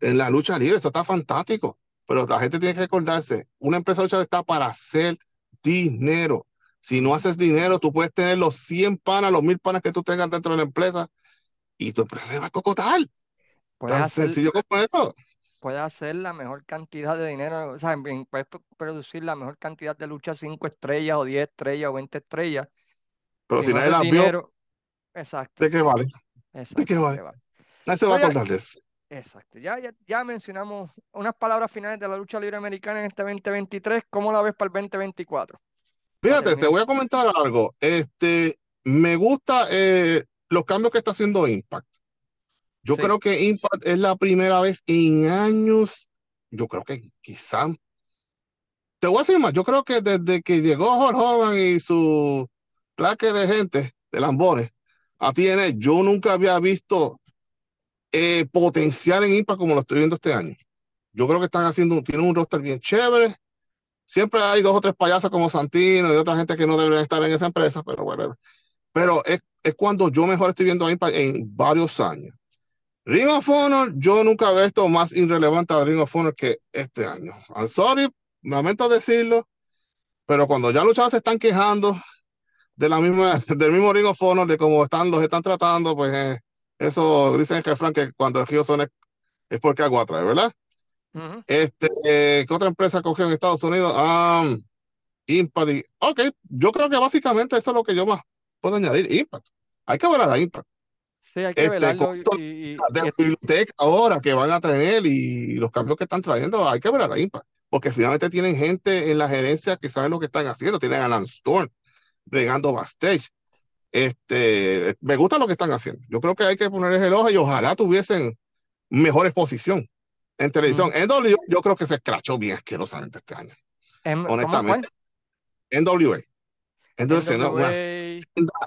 en la lucha libre, eso está fantástico. Pero la gente tiene que recordarse, una empresa lucha está para hacer dinero. Si no haces dinero, tú puedes tener los 100 panas, los 1000 panas que tú tengas dentro de la empresa y tu empresa se va a cocotar. Puedes Tan hacer, sencillo como eso. Puedes hacer la mejor cantidad de dinero, o sea, puedes producir la mejor cantidad de lucha 5 estrellas o 10 estrellas o 20 estrellas. Pero si, nadie la dinero, exacto. ¿de qué vale? ¿De qué vale? Nadie se va a acordar de eso. Exacto. Ya, ya, ya, mencionamos unas palabras finales de la lucha libre americana en este 2023. ¿Cómo la ves para el 2024? Fíjate, te voy a comentar algo. Este, me gusta eh, los cambios que está haciendo Impact. Yo creo que Impact es la primera vez en años, yo creo que quizá, te voy a decir más, yo creo que desde que llegó Hulk Hogan y su plaque de gente, de lambones, a TNA, yo nunca había visto eh, potencial en Impact como lo estoy viendo este año. Yo creo que están haciendo, tienen un roster bien chévere. Siempre hay dos o tres payasos como Santino y otra gente que no deberían estar en esa empresa, pero bueno. Pero es, es cuando yo mejor estoy viendo a Impact en varios años. Ring of Honor, yo nunca he visto más irrelevante a Ring of Honor que este año. I'm sorry, me lamento decirlo, pero cuando ya luchados se están quejando de la misma, del mismo Ring of Honor, de cómo están, los están tratando, pues eh, eso dicen que Frank que cuando el río son es, porque algo atrae, ¿verdad? Este, ¿qué otra empresa cogió en Estados Unidos? Um, Impact. Ok, yo creo que básicamente eso es lo que yo más puedo añadir. Impact. Hay que ver a la Impact. Sí, hay que este, y, de biblioteca ahora que van a tener y los cambios que están trayendo, hay que ver a la Impact. Porque finalmente tienen gente en la gerencia que saben lo que están haciendo. Tienen a Lance Storm bregando backstage. Este, me gusta lo que están haciendo. Yo creo que hay que ponerles el ojo y ojalá tuviesen mejor exposición en televisión. NWA yo creo que se escrachó bien asquerosamente este año. ¿En, honestamente. NWA. Entonces, no, una eh,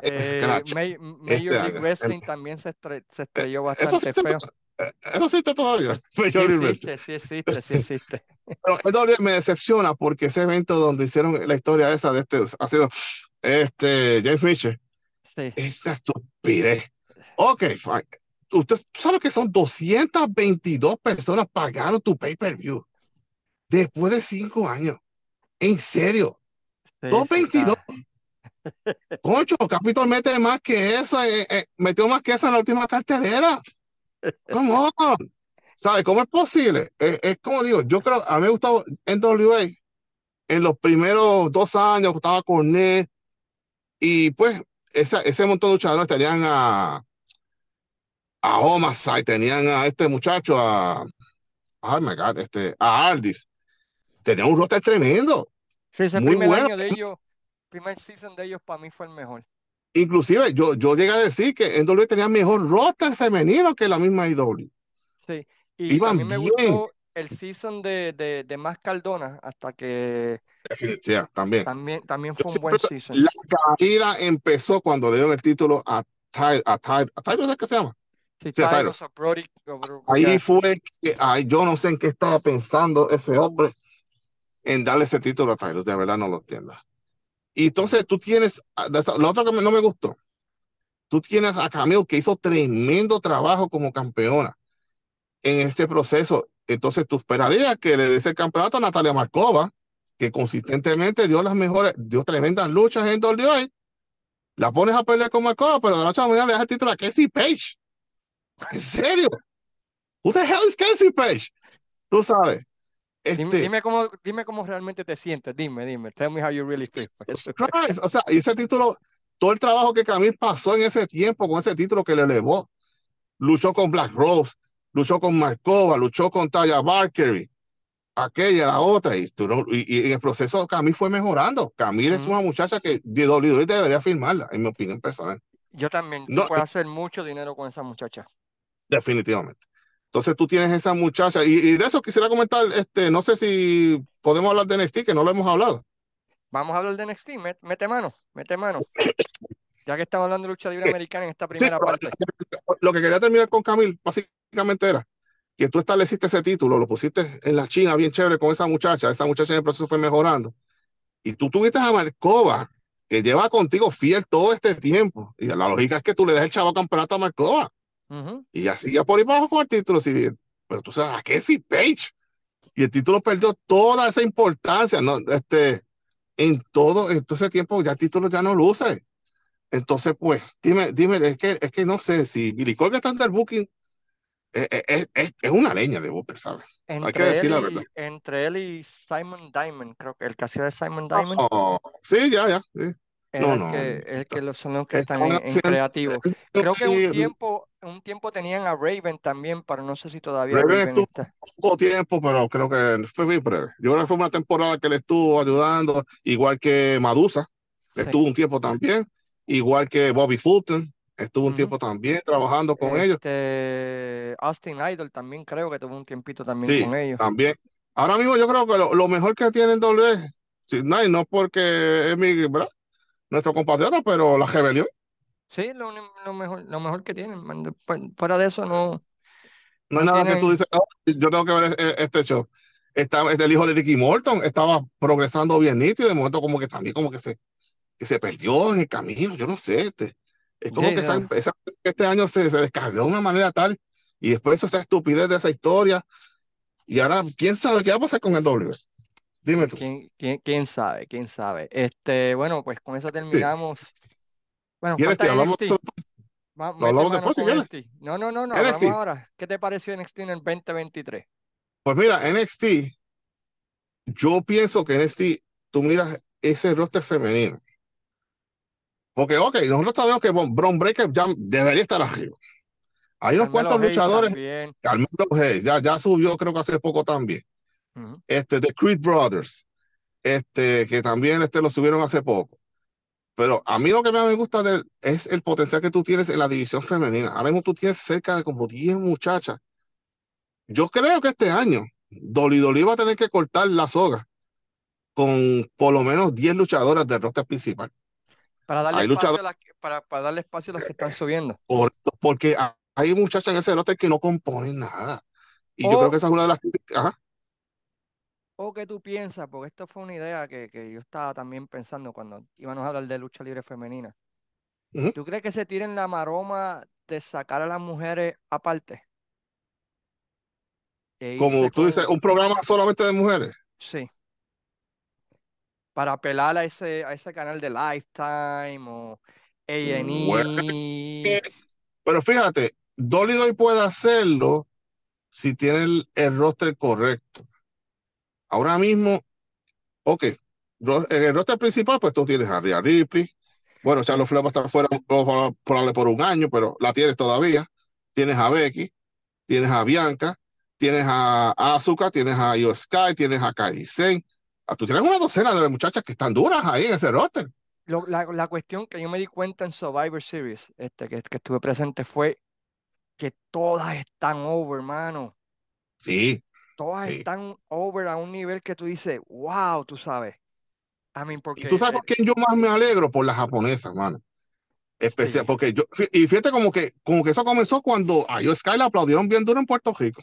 Major este League Wrestling también se, se estrelló bastante eso sí feo. Eh, eso existe todavía. Major sí existe, sí existe, sí existe. Pero NWA me decepciona porque ese evento donde hicieron la historia esa de este ha sido este James Mitchell Sí. Esa estupidez. Ok, fine. Usted sabe que son 222 personas pagando tu pay-per-view después de cinco años. En serio. 222. Concho, Capitol mete más que eso, eh, eh, metió más que eso en la última cartelera. ¿Cómo? ¿Sabe cómo es posible? es como digo, yo creo, a mí me gustaba en WA en los primeros dos años, estaba con Ned, y pues ese montón de luchadores tenían a, a Homicide, tenían a este muchacho, a, oh my God, este, a Aldis. Tenían un roster tremendo. Sí, ese muy primer bueno. año de ellos, primer season de ellos para mí fue el mejor. Inclusive yo, yo llegué a decir que NW tenía mejor roster femenino que la misma IW. Sí, y Iban también me gustó el season de, de, de Más Cardona hasta que también. También, también fue un buen season. La caída empezó cuando le dieron el título a Ty, a Ty, a ¿sabes qué se llama? Sí, sí Brody, Ahí fue que ay, yo no sé en qué estaba pensando ese hombre en darle ese título a Tyrus, de verdad no lo entiendo. Y entonces tú tienes, ah, lo otro que no me gustó, tú tienes a Camille que hizo tremendo trabajo como campeona en este proceso. Entonces tú esperarías que le des el campeonato a Natalia Markova, que consistentemente dio las mejores, dio tremendas luchas en WWE, la pones a pelear con Marcova, pero de la noche a la mañana le das el título a Casey Page. ¿En serio? Who the hell is Casey Page? Tú sabes. Este, dime, cómo, dime cómo realmente te sientes, dime, dime, tell me how you really feel. o sea, y ese título, todo el trabajo que Camille pasó en ese tiempo con ese título que le elevó, luchó con Black Rose, luchó con Markova, luchó con Taya Barkery, aquella, la otra, y, y, en el proceso Camille fue mejorando. Camille es una muchacha que WWE debería firmarla, en mi opinión personal. Yo también, no, puedo hacer mucho dinero con esa muchacha. Definitivamente. Entonces tú tienes esa muchacha, y, de eso quisiera comentar, este, no sé si podemos hablar de NXT, que no lo hemos hablado. Vamos a hablar de NXT, mete, mano, mete mano. ya que estamos hablando de lucha libre americana en esta primera parte. Lo que quería terminar con Camil, básicamente era que tú estableciste ese título, lo pusiste en la China bien chévere con esa muchacha, esa muchacha en el proceso fue mejorando. Y tú tuviste a Marcova, que lleva contigo fiel todo este tiempo. Y la lógica es que tú le des el chavo campeonato a Marcova. Y así ya por ahí abajo con el título. Sí, pero tú sabes, ¿a qué si Page? Y el título perdió toda esa importancia, ¿no? Este, en todo, en todo ese tiempo ya el título ya no luce. Entonces, pues, dime, dime, es que, es que no sé si Billy Corgan está en el booking, es, es, es, es, una leña de Booker, ¿sabes? Entre Hay que decir la verdad. Entre él y Simon Diamond, creo que el que hacía de Simon Diamond. Oh, sí, ya, ya. Sí. No, el no, que, el que son los que están en, en creativo. Creo que un tiempo, un tiempo tenían a Raven también, pero no sé si todavía Raven, Raven estuvo está. poco tiempo, pero creo que fue muy breve. Yo creo que fue una temporada que le estuvo ayudando, igual que Madusa, sí. estuvo un tiempo también, igual que Bobby Fulton, estuvo un uh -huh. tiempo también trabajando con este, ellos. Austin Idol también creo que tuvo un tiempito también sí, con ellos. También. Ahora mismo yo creo que lo, lo mejor que tienen doble sí, no, no porque es mi, ¿verdad? nuestro compatriota, pero la rebelión. Sí, lo, lo, mejor, lo mejor que tienen. Fuera de eso, no. No, hay nada tienen... que tú dices, oh, yo tengo que ver este show. Estaba, el hijo de Ricky Morton estaba progresando bien nítido, de momento como que también como que se, que se perdió en el camino, yo no sé. Este, es como yeah, que esa, esa, este año se, se descargó de una manera tal y después esa estupidez de esa historia. Y ahora, ¿quién sabe qué va a pasar con el W? Dime tú. ¿Quién, quién, quién sabe? ¿Quién sabe? Este, bueno, pues con eso terminamos. Sí. Bueno, ¿Y NXT? ¿Hablamos, NXT. Va, ¿Lo hablamos después? Si no, no, no, no. NXT. Hablamos ahora. ¿Qué te pareció NXT en el 2023? Pues mira, NXT, yo pienso que NXT, tú miras ese roster femenino. Porque, ok, nosotros sabemos que Bron Breaker ya debería estar arriba. Hay unos cuantos luchadores. También. Carmelo Hayes, ya, ya subió, creo que hace poco también. Uh -huh. Este, The Creed Brothers, este, que también este, lo subieron hace poco. Pero a mí lo que más me gusta de él es el potencial que tú tienes en la división femenina. Ahora mismo tú tienes cerca de como 10 muchachas. Yo creo que este año Dolly Dolly va a tener que cortar la soga con por lo menos 10 luchadoras del roster principal. Para darle, hay espacio a las, para, para darle espacio a las que están subiendo. Correcto, porque hay muchachas en ese roster que no componen nada. Y yo creo que esa es una de las Ajá. ¿O qué tú piensas? Porque esto fue una idea que, que, yo estaba también pensando cuando íbamos a hablar de lucha libre femenina. Uh -huh. ¿Tú crees que se tiren la maroma de sacar a las mujeres aparte? E Como tú con... dices, un programa solamente de mujeres. Sí. Para apelar a ese, a ese canal de Lifetime o A&E. Bueno, pero fíjate, Dolly Doy puede hacerlo si tiene el, el roster correcto. Ahora mismo, ok, en el roster principal, pues tú tienes a Rhea Ripley. Bueno, Charlotte Flair va a estar fuera por, por un año, pero la tienes todavía. Tienes a Becky, tienes a Bianca, tienes a, Asuka, tienes a Io Sky, tienes a Kairi Sane. Tú tienes una docena de muchachas que están duras ahí en ese roster. Lo, la, la, cuestión que yo me di cuenta en Survivor Series, este, que, que estuve presente, fue que todas están over, hermano. Sí, todas sí. están over a un nivel que tú dices, wow, tú sabes. I mean, porque, ¿Y tú sabes por quién yo más me alegro? Por las japonesas, mano. Especial, sí. porque yo, y fíjate como que, como que eso comenzó cuando a Yo Sky la aplaudieron bien duro en Puerto Rico.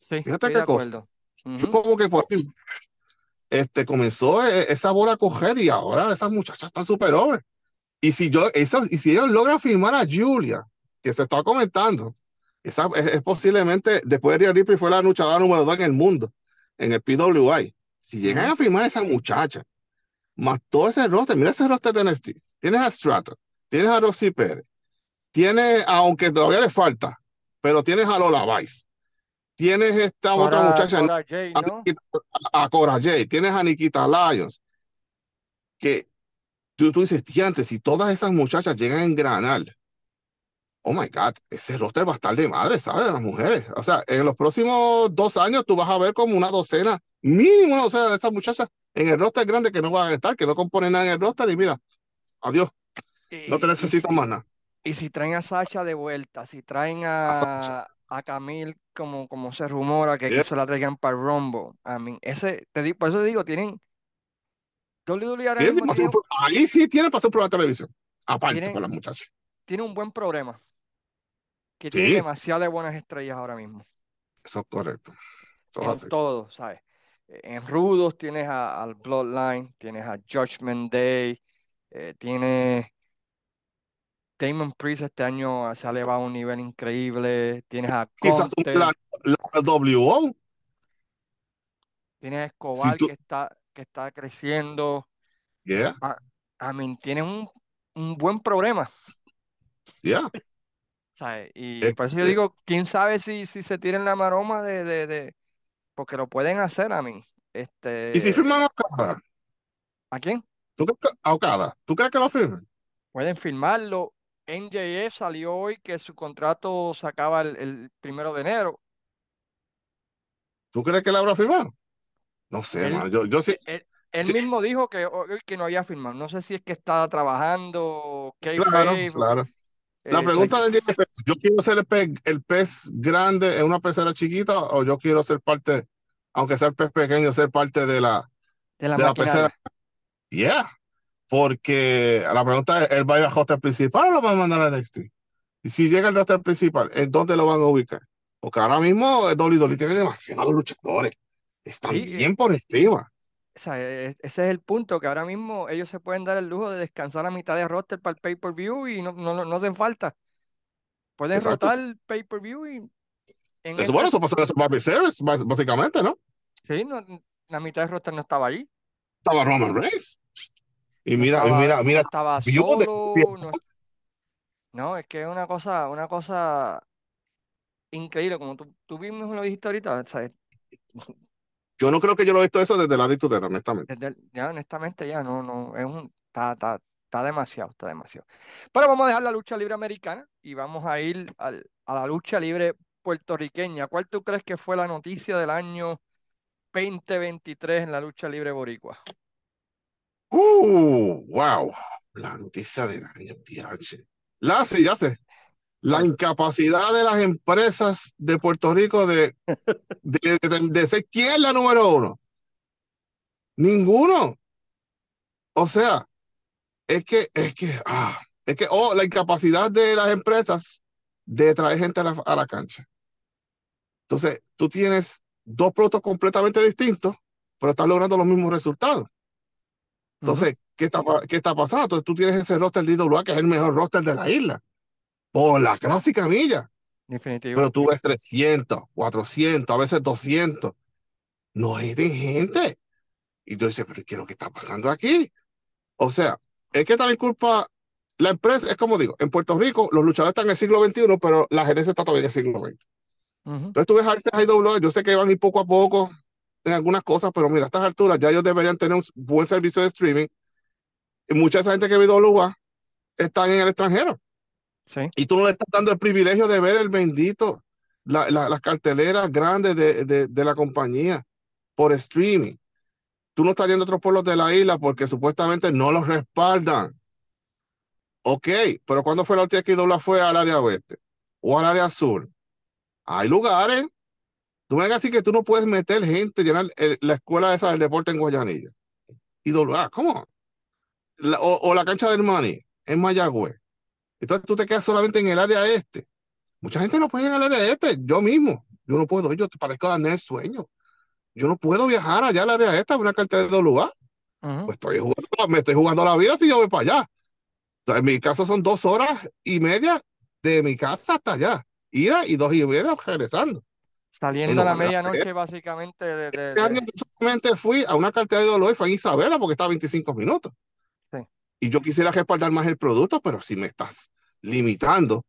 Sí, fíjate qué cosa. Uh -huh. Yo como que por ahí, este, comenzó e, esa bola a coger y ahora esas muchachas están super over. Y si yo, eso, y si ellos logran firmar a Julia, que se está comentando, esa es, es, posiblemente, después de Rhea Ripley fue la luchadora número 2 en el mundo, en el PWI. Si llegan a firmar a esa muchacha, más todo ese roster, mira ese roster de NXT. Tienes a Stratton, tienes a Roxy Pérez, tienes, aunque todavía le falta, pero tienes a Lola Vice, Tienes esta Cora, otra muchacha, Cora Jade, ¿no? a, a, Cora Jade, tienes a Nikita Lyons, que tú, tú dices, antes, si todas esas muchachas llegan a engranar, oh my God, ese roster va a estar de madre, ¿sabes? De las mujeres. O sea, en los próximos dos años tú vas a ver como una docena, mínimo una docena de estas muchachas en el roster grande que no van a estar, que no componen nada en el roster y mira, adiós, no te necesito si, más nada. Y si traen a Sasha de vuelta, si traen a, a, Camille como, como se rumora que, yeah. se la traigan para el Rumble, I mean, ese, te digo, por eso te digo, tienen... WWE ahora ¿Tiene mismo tiene, ahí sí tiene hacer prueba de televisión, aparte tiene, para las muchachas. Tiene un buen programa que tiene demasiadas buenas estrellas ahora mismo. Eso es correcto. Eso En así. todo, ¿sabes? En Rudos tienes a- al Bloodline, tienes a Judgment Day, eh, tienes Damon Priest este año se ha elevado a un nivel increíble, tienes a Quizás la, la WO, tienes a Escobar tú- que está, que está creciendo. yeah, I mean, tienes un, un buen problema, yeah. ¿sabes? Y Es por eso yo que- digo, quién sabe si, si se tiren la maroma de, de, de- porque lo pueden hacer a mí. Este, ¿Y si firman a Okada? ¿A quién? ¿Tú a Okada? ¿Tú crees que lo firmen? Pueden firmarlo. NJF salió hoy que su contrato se acaba el, el primero de enero. ¿Tú crees que la habrá firmado? No sé, Él-. Yo, yo sí. Él, él Sí. mismo dijo que que no había firmado. No sé si es que está trabajando, Claro, claro. eh, La sea, pregunta del DF es, ¿yo quiero ser el pez, el pez grande en una pecera chiquita o yo quiero ser parte, aunque sea el pez pequeño, ser parte de la, de la de la pecera? Yeah. Porque la pregunta es, ¿él va a ir al roster principal o lo van a mandar a NXT? Y si llega al roster principal, ¿en dónde lo van a ubicar? Porque ahora mismo el WWE tiene demasiados luchadores. Están Sí, bien por encima. Sea, e- ese es el punto, que ahora mismo ellos se pueden dar el lujo de descansar a mitad de roster para el pay-per-view y no, no, no hacen falta. Pueden Exacto. rotar el pay-per-view y en Eso, bueno, eso pasó en Survivor Series, bás- básicamente, ¿no? sí, no, la mitad de roster no estaba ahí. Estaba Roman Reigns. Y No mira, estaba- mira, mira, estaba solo. No, no, es que es una cosa, una cosa increíble, como tú, tú mismo lo dijiste ahorita, ¿sabes? yo no creo que yo lo he visto eso desde la Tudera, honestamente. Desde el- ya honestamente ya no, no, es un, está, está, está demasiado, está demasiado. Pero vamos a dejar la lucha libre americana y vamos a ir al- a la lucha libre puertorriqueña. ¿Cuál tú crees que fue la noticia del año 2023 en la lucha libre boricua? Uh, wow. La noticia del año, TH. La, sí, ya sé. La incapacidad de las empresas de Puerto Rico de, de, de- de ser quién es la número uno. Ninguno. O sea, es que, es que, ah, es que, oh, la incapacidad de las empresas de traer gente a la, a la cancha. Entonces, tú tienes dos productos completamente distintos, pero están logrando los mismos resultados. Entonces, ¿qué está, qué está pasando? Entonces, tú tienes ese roster de IWA que es el mejor roster de la isla, por la clásica milla. Definitivo. Pero tú ves 300, 400, a veces 200. No hay de gente. Y tú dices, pero ¿qué es lo que está pasando aquí? O sea, es que también culpa la empresa, es como digo, en Puerto Rico los luchadores están en el siglo XXI, pero la gerencia está todavía en el siglo XX. Ujú. Entonces tú ves a veces IWA, yo sé que van a ir poco a poco en algunas cosas, pero mira, a estas alturas ya ellos deberían tener un buen servicio de streaming. Y mucha de esa gente que ve IWA están en el extranjero. Sí. Y tú no le estás dando el privilegio de ver el bendito, la- la- las carteleras grandes de, de- de la compañía por streaming. Tú no estás yendo a otros pueblos de la isla porque supuestamente no los respaldan. Ok, pero ¿cuándo fue la última que IWA fue al área oeste o al área sur? Hay lugares. Tú me digas así que tú no puedes meter gente, llenar el- la escuela esa del deporte en Guayanilla. IWA, ¿cómo? La- o, o la cancha del Mani en Mayagüez. Entonces tú te quedas solamente en el área este. Mucha gente no puede ir al área este. Yo mismo, yo no puedo, yo parezco Daniel Sueño. Yo no puedo viajar allá al área esta, una cartera de lugar. Ujú. Pues estoy jugando, me estoy jugando la vida si yo voy para allá. O sea, en mi caso son dos horas y media de mi casa hasta allá. Ida y dos y media regresando. Saliendo a la medianoche básicamente de, de- Este año solamente fui a una cartera de dolor y fue en Isabela porque estaba 25 minutos. Sí. Y yo quisiera respaldar más el producto, pero si me estás limitando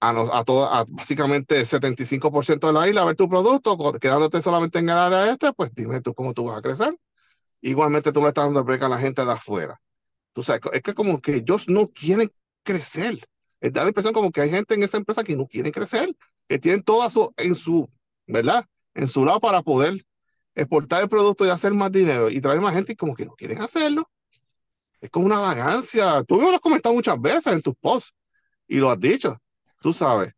a, no, a, todo, a básicamente 75% de la isla a ver tu producto, quedándote solamente en el área este, pues dime tú cómo tú vas a crecer. Igualmente tú le estás dando break a la gente de afuera. Tú sabes, es que como que ellos no quieren crecer. Da la impresión como que hay gente en esa empresa que no quieren crecer, que tienen todo su, en su, ¿verdad? En su lado para poder exportar el producto y hacer más dinero y traer más gente y como que no quieren hacerlo. Es como una vagancia. Tú me lo has comentado muchas veces en tus posts y lo has dicho tú sabes.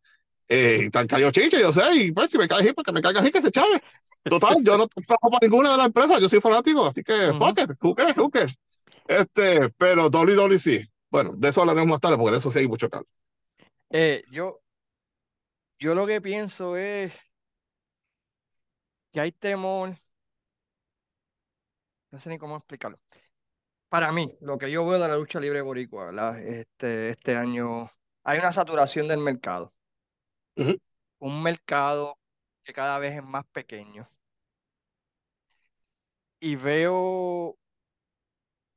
Eh, tan cayó chiche, yo sé, y pues si me cae porque me caiga que se chave. Total, yo no trabajo para ninguna de las empresas, yo soy fanático, así que uh -huh. fuck it, who cares, who cares. Este, pero WWC, bueno, de eso hablaremos más tarde, porque de eso sí hay mucho caldo. Eh, yo, yo lo que pienso es que hay temor, no sé ni cómo explicarlo. Para mí, lo que yo veo de la lucha libre boricua, ¿verdad? Este, este año hay una saturación del mercado. Uh -huh. Un mercado que cada vez es más pequeño. Y veo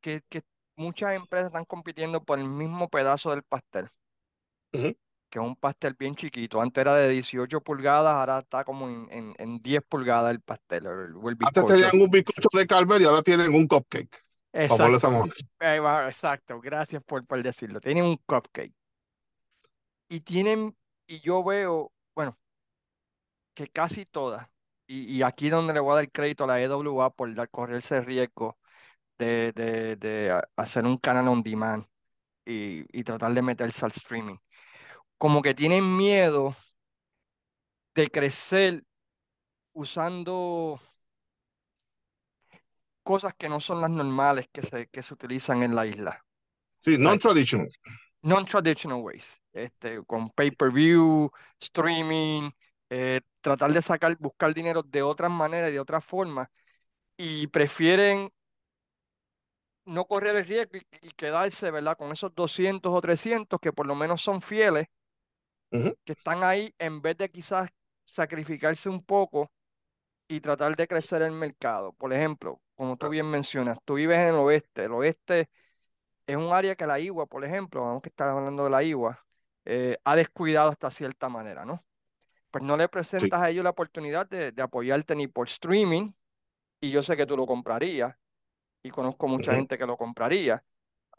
que, que muchas empresas están compitiendo por el mismo pedazo del pastel. Uh -huh. Que es un pastel bien chiquito. Antes era de 18 pulgadas, ahora está como en, en, en 10 pulgadas el pastel. El, el Antes tenían un bizcocho de Calver y ahora tienen un cupcake. Exacto. Exacto, gracias por, por decirlo. Tienen un cupcake y tienen, y yo veo, bueno, que casi todas, y, y aquí donde le voy a dar crédito a la EWA por dar, correrse el riesgo de, de, de, hacer un canal on demand y, y tratar de meterse al streaming. Como que tienen miedo de crecer usando cosas que no son las normales que se, que se utilizan en la isla. Sí, non-traditional. Non-traditional ways este, con pay-per-view, streaming, eh, tratar de sacar, buscar dinero de otras maneras y de otras formas, y prefieren no correr el riesgo y, y, quedarse, ¿verdad? Con esos 200 o 300 que por lo menos son fieles, uh -huh. que están ahí en vez de quizás sacrificarse un poco y tratar de crecer el mercado. Por ejemplo, como tú bien mencionas, tú vives en el oeste, el oeste es un área que la IWA, por ejemplo, vamos que estar hablando de la IWA, eh, ha descuidado hasta cierta manera, ¿no? Pues no le presentas Sí. a ellos la oportunidad de, de apoyarte ni por streaming, y yo sé que tú lo comprarías, y conozco mucha gente que lo compraría,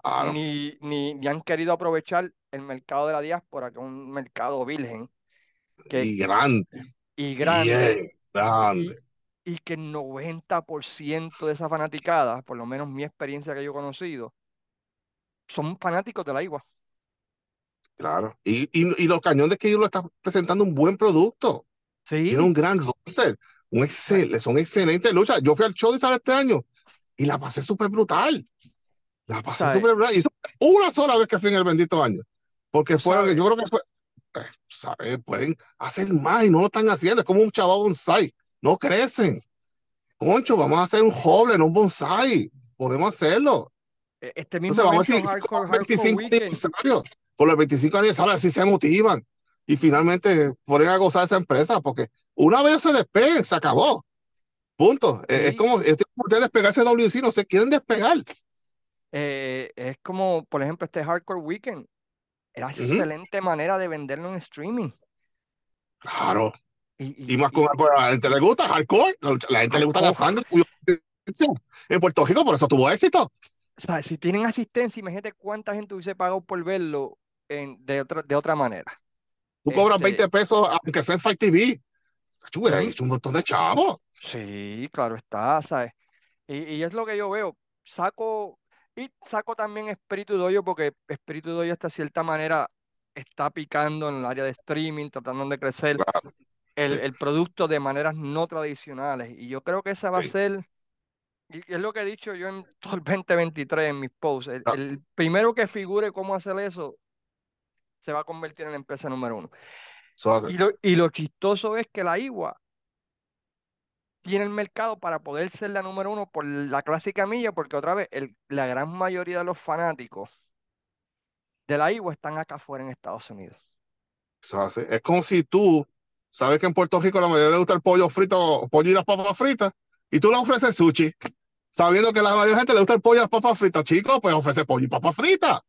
Claro. ni, ni, ni han querido aprovechar el mercado de la diáspora, que es un mercado virgen que, Y grande. y grande, y, y que el 90% de esa fanaticada, por lo menos mi experiencia que yo he conocido, son fanáticos de la igua. Claro. Y, y, y los cañones que ellos lo están presentando un buen producto. Sí, Tiene un gran roster. Un excel, son excelentes luchas. Yo fui al show de Isabel este año y la pasé súper brutal. La pasé súper. Y eso una sola vez que fui en el bendito año. Porque fueron, ¿Sabes? yo creo que fue, eh, ¿sabes? Pueden hacer más y no lo están haciendo. Es como un chaval bonsai. No crecen. Concho, vamos a hacer un joven, un bonsai. Podemos hacerlo. E- Este mismo Entonces vamos a decir, Hardcore, con los Hardcore 25 Weekend, aniversarios, por los 25 aniversarios, así se motivan y finalmente ponen a gozar esa empresa, porque una vez se despeguen, se acabó. Punto. Es Sí. como, es como ustedes despegarse de WC, no se quieren despegar. Eh, es como, por ejemplo, este Hardcore Weekend. Era Ujú. excelente manera de venderlo en streaming. Claro. Y, Y más con, a la gente le gusta hardcore, la gente le gusta la sangre. En Puerto Rico, por eso tuvo éxito. o sea, si tienen asistencia, imagínate cuánta gente hubiese pagado por verlo en, de, otra, de otra manera. Tú cobras Este, 20 pesos, aunque sea en Fight TV. Ujú. hecho un montón de chavos. Sí, claro está, ¿sabes? Y, y es lo que yo veo. Saco, y saco también Espíritu Doyo porque Espíritu Doyo hasta cierta manera está picando en el área de streaming, tratando de crecer Claro, el, sí. el producto de maneras no tradicionales. Y yo creo que esa va a ser, y es lo que he dicho yo en todo el 2023 en mis posts, el, Ah. el primero que figure cómo hacer eso se va a convertir en la empresa número uno. Y lo, y lo chistoso es que la IWA tiene el mercado para poder ser la número uno por la clásica milla, porque otra vez, el- la gran mayoría de los fanáticos de la IWA están acá afuera en Estados Unidos. Es como si tú sabes que en Puerto Rico la mayoría le gusta el pollo frito, pollo y las papas fritas, y tú le ofreces sushi, sabiendo que la mayoría de la gente le gusta el pollo y las papas fritas. Chicos, pues ofrece pollo y papas fritas.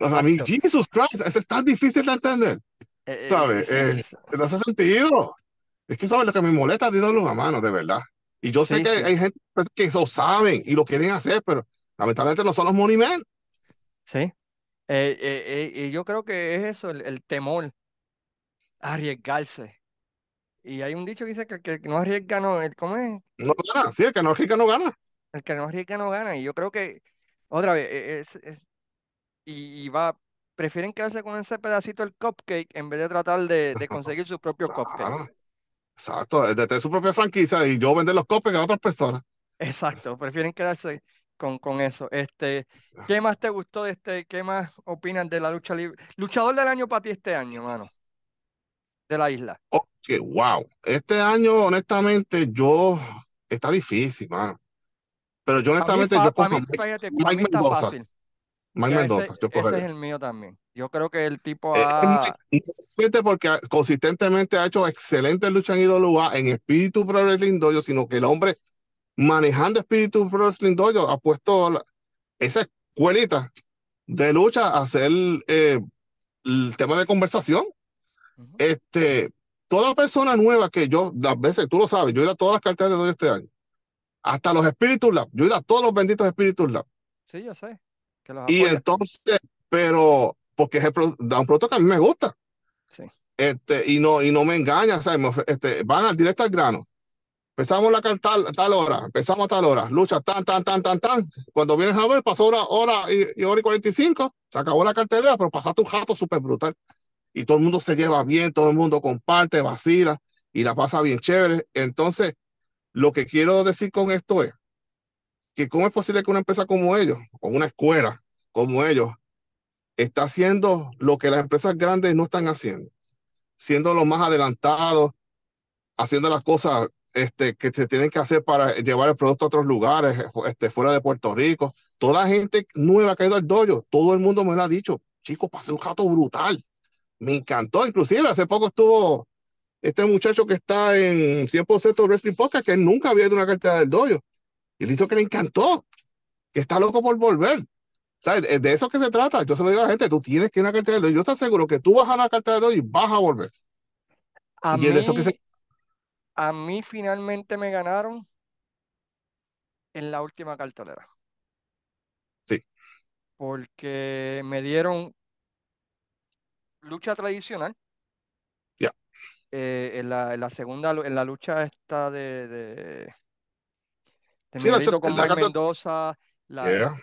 A mí, Exacto. Jesus Christ, es tan difícil de entender. Eh, eh, ¿sabes? Eh, no hace sentido. Es que, ¿sabes? Lo que me molesta es los a mano, de verdad. Y yo sé que sí, hay gente pues, que eso saben y lo quieren hacer, pero lamentablemente no son los money men. sí. Eh, eh, eh, y yo creo que es eso, el, el temor arriesgarse. Y hay un dicho que dice que el que no arriesga no, ¿cómo es? No gana, sí, el que no rica no gana. El que no arriesga no gana. Y yo creo que, otra vez, eh, es, es- y, y va, prefieren quedarse con ese pedacito del cupcake en vez de tratar de, de conseguir su propio cupcake. Exacto, es de tener su propia franquicia y yo vender los copes a otras personas. Exacto, prefieren quedarse con, con eso. Este, ¿qué más te gustó de este? ¿Qué más opinas de la lucha libre? Luchador del año para ti este año, mano, de la isla. Ok, wow. Este año, honestamente, yo. Está difícil, mano. Pero yo, honestamente, yo cojo Mike, Mendoza. fácil. Mike Mendoza, ese, yo ese es cogería. el mío también. Yo creo que el tipo Eh, ha... Solamente porque consistentemente ha hecho excelentes luchas en IWA, en Espíritu Pro Wrestling Dojo, sino que el hombre manejando Espíritu Pro Wrestling Dojo ha puesto la- esa escuelita de lucha a hacer eh, el tema de conversación. Ujú. Este, toda persona nueva que yo, las veces, tú lo sabes, yo he ido a todas las carteras de dojo este año, hasta los Spiritus Lab, yo he ido a todos los benditos Spiritus Lab. Sí, yo sé, que los Y entonces, pero, porque es el da un producto que a mí me gusta. Sí. Este, y no, y no me engañan, ofre- este, van al directo al grano. Empezamos la tal, tal hora, empezamos a tal hora, lucha tan, tan, tan, tan, tan. Cuando vienes a ver, pasó hora, hora y, y hora y 45, se acabó la cartelera, pero pasaste un jato súper brutal. Y todo el mundo se lleva bien, todo el mundo comparte, vacila y la pasa bien chévere. Entonces, lo que quiero decir con esto es que cómo es posible que una empresa como ellos, o una escuela como ellos, está haciendo lo que las empresas grandes no están haciendo, siendo los más adelantados, haciendo las cosas este, que se tienen que hacer para llevar el producto a otros lugares, este, fuera de Puerto Rico. Toda gente nueva que ha ido al dojo, todo el mundo me lo ha dicho, chicos, pasé un rato brutal. Me encantó, inclusive hace poco estuvo este muchacho que está en 100% Wrestling Podcast, que nunca había ido a una cartera del dojo. Y le hizo que le encantó, que está loco por volver. ¿Sabes? De eso que se trata. Se lo digo a la gente, tú tienes que ir a una cartera del dojo. Yo estoy seguro que tú vas a una cartera dojo y vas a volver. A y es de eso que se... mí, a mí finalmente me ganaron en la última cartelera. Sí. Porque me dieron lucha tradicional. Ya. Eh, en la, en la segunda, en la lucha esta de, de, de Sí, la con la Mike Mendoza, la, Yeah,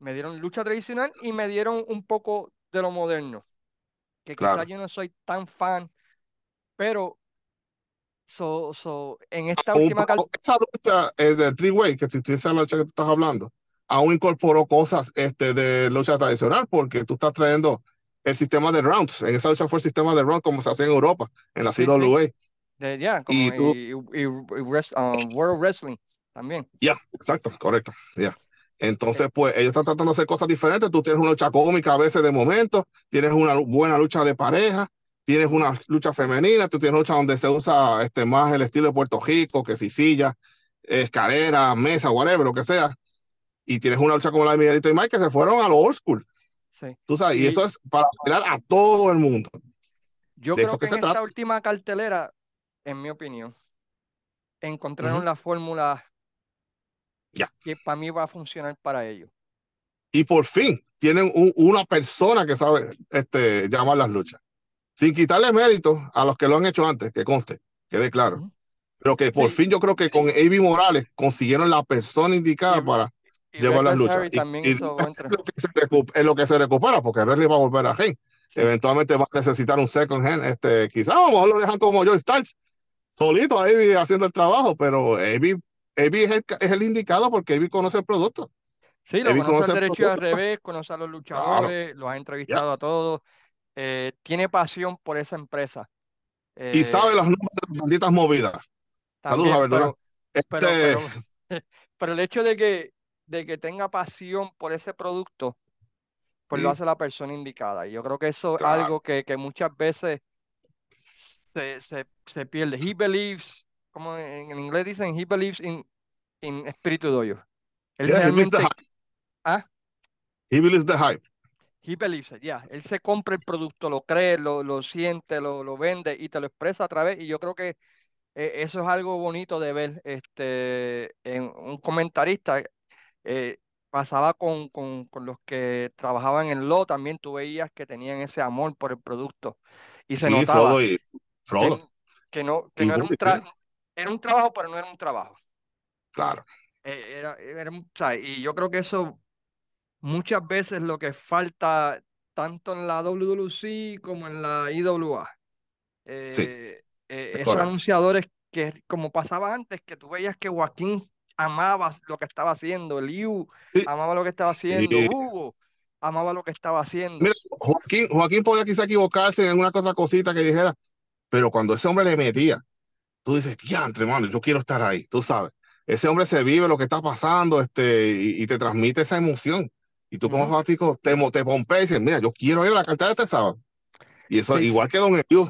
me dieron lucha tradicional y me dieron un poco de lo moderno, que Claro. quizás yo no soy tan fan, pero so, so, en esta Aún- última cal- esa lucha eh, del three-way, que si tú esa lucha que tú estás hablando, aún incorporó cosas este, de lucha tradicional, porque tú estás trayendo el sistema de rounds. En esa lucha fue el sistema de rounds como se hace en Europa, en la Sí, sí. CWA. de ya, como Y tú- y, y- y wrest- um, World Wrestling también. Ya, exacto, correcto. Ya. Entonces, pues ellos están tratando de hacer cosas diferentes. Tú tienes una lucha cómica a veces de momento, tienes una buena lucha de pareja, tienes una lucha femenina, tú tienes lucha donde se usa este, más el estilo de Puerto Rico, que si silla, escalera, mesa, whatever, lo que sea. Y tienes una lucha como la de Miguelito y Mike que se fueron a lo old school. Sí. Tú sabes, y, Y- eso es para bailar a todo el mundo. Yo De creo eso que que en esta trata. última cartelera, en mi opinión, encontraron la fórmula Que para mí va a funcionar para ellos. Y por fin tienen un- una persona que sabe este, llamar las luchas. Sin quitarle mérito a los que lo han hecho antes, que conste, quede claro. Ujú. Pero que por Sí. fin yo creo que con Avi Morales consiguieron la persona indicada Y- para Y llevar las luchas. Y, es, lo que se recu- es lo que se recupera, porque Wrestling va a volver a. Sí. Eventualmente va a necesitar un second hand. Este, quizás a lo mejor lo dejan como Joe Starks, solito Avi haciendo el trabajo, pero Avi, Avi es, el, es el indicado porque Avi conoce el producto. Sí, lo conoce al derecho y al revés, conoce a los luchadores, los ha entrevistado a todos, eh, tiene pasión por esa empresa. Y Eh, sabe los números de las benditas movidas. Saludos, también, Verdura. pero, Este, pero, pero el hecho de que, de que tenga pasión por ese producto, pues lo hace la persona indicada. Y yo creo que eso es Claro. algo que, que muchas veces se, se, se pierde. He believes, como en, inglés dicen, he believes in, in espíritu doyo. Él Yeah, he believes the realmente, hype. ah, He believes the hype. He believes it, yeah. Él se compra el producto, lo cree, lo, lo siente, lo, lo vende y te lo expresa a través. Y yo creo que eh, eso es algo bonito de ver. Este, en un comentarista eh, pasaba con, con, con, los que trabajaban en lo, también tú veías que tenían ese amor por el producto. Y se sí, notaba Frodo y, Frodo. Que, que, no, que no era un trabajo, era un trabajo, pero no era un trabajo. Claro. Eh, era, era, sea, y yo creo que eso muchas veces lo que falta tanto en la WWC como en la IWA. Eh, sí, eh, esos correcto. anunciadores que, como pasaba antes, que tú veías que Joaquín amaba lo que estaba haciendo, Liu sí, amaba lo que estaba haciendo, sí. Hugo amaba lo que estaba haciendo. Mira, Joaquín, Joaquín podía quizá equivocarse en una otra cosita que dijera, pero cuando ese hombre le metía, tú dices, diantre, mano, yo quiero estar ahí, tú sabes. Ese hombre se vive lo que está pasando este, y, y te transmite esa emoción. Y tú como uh -huh. fanático te, te pompeas y dices, mira, yo quiero ir a la carta de este sábado. Y eso, sí, igual que Don Eliu,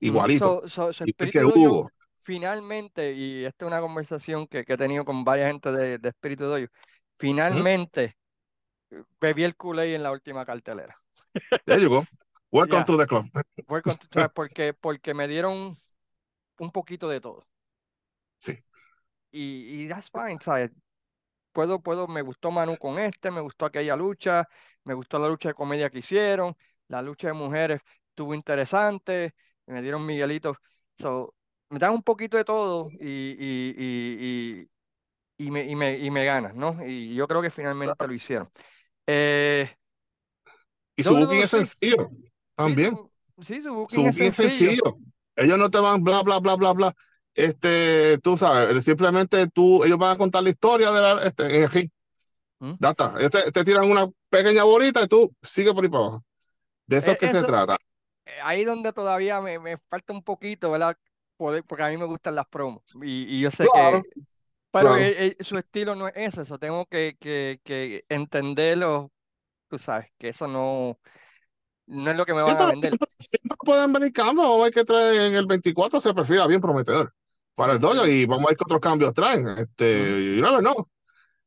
igualito. So, so, so que Hugo. Finalmente, y esta es una conversación que, que, he tenido con varias gente de, de Espíritu de Hoyo, finalmente uh -huh. bebí el Kool-Aid en la última cartelera. There you go. Welcome yeah. to the club. Welcome to the porque, porque me dieron un poquito de todo. Sí. Y, y that's fine, ¿sabes? puedo, puedo, me gustó Manu con este, me gustó aquella lucha, me gustó la lucha de comedia que hicieron, la lucha de mujeres estuvo interesante, me dieron Miguelitos, so, me dan un poquito de todo y, y, y, y, me, y, me, y me ganan, ¿no? Y yo creo que finalmente claro. lo hicieron. Eh, y su booking es sencillo, también. Sí, su, sí, su booking, su booking es, sencillo. es sencillo. Ellos no te van bla, bla, bla, bla, bla este, tú sabes, simplemente tú, ellos van a contar la historia de la, este, en ring. ¿Mm? Ya está. Ellos te, te, tiran una pequeña bolita y tú sigue por ahí para abajo. De eso eh, es que eso, se trata. Ahí donde todavía me, me, falta un poquito, ¿verdad? Poder, porque a mí me gustan las promos. Y, y yo sé claro, que. Pero claro. él, él, su estilo no es ese, eso. Tengo que, que, que entenderlo. Tú sabes, que eso no no es lo que me siempre, van a vender. Siempre, siempre pueden venir cambios, o hay que traer en el 24 se perfila bien prometedor para el dojo y vamos a ver qué otros cambios traen. Este, you never know.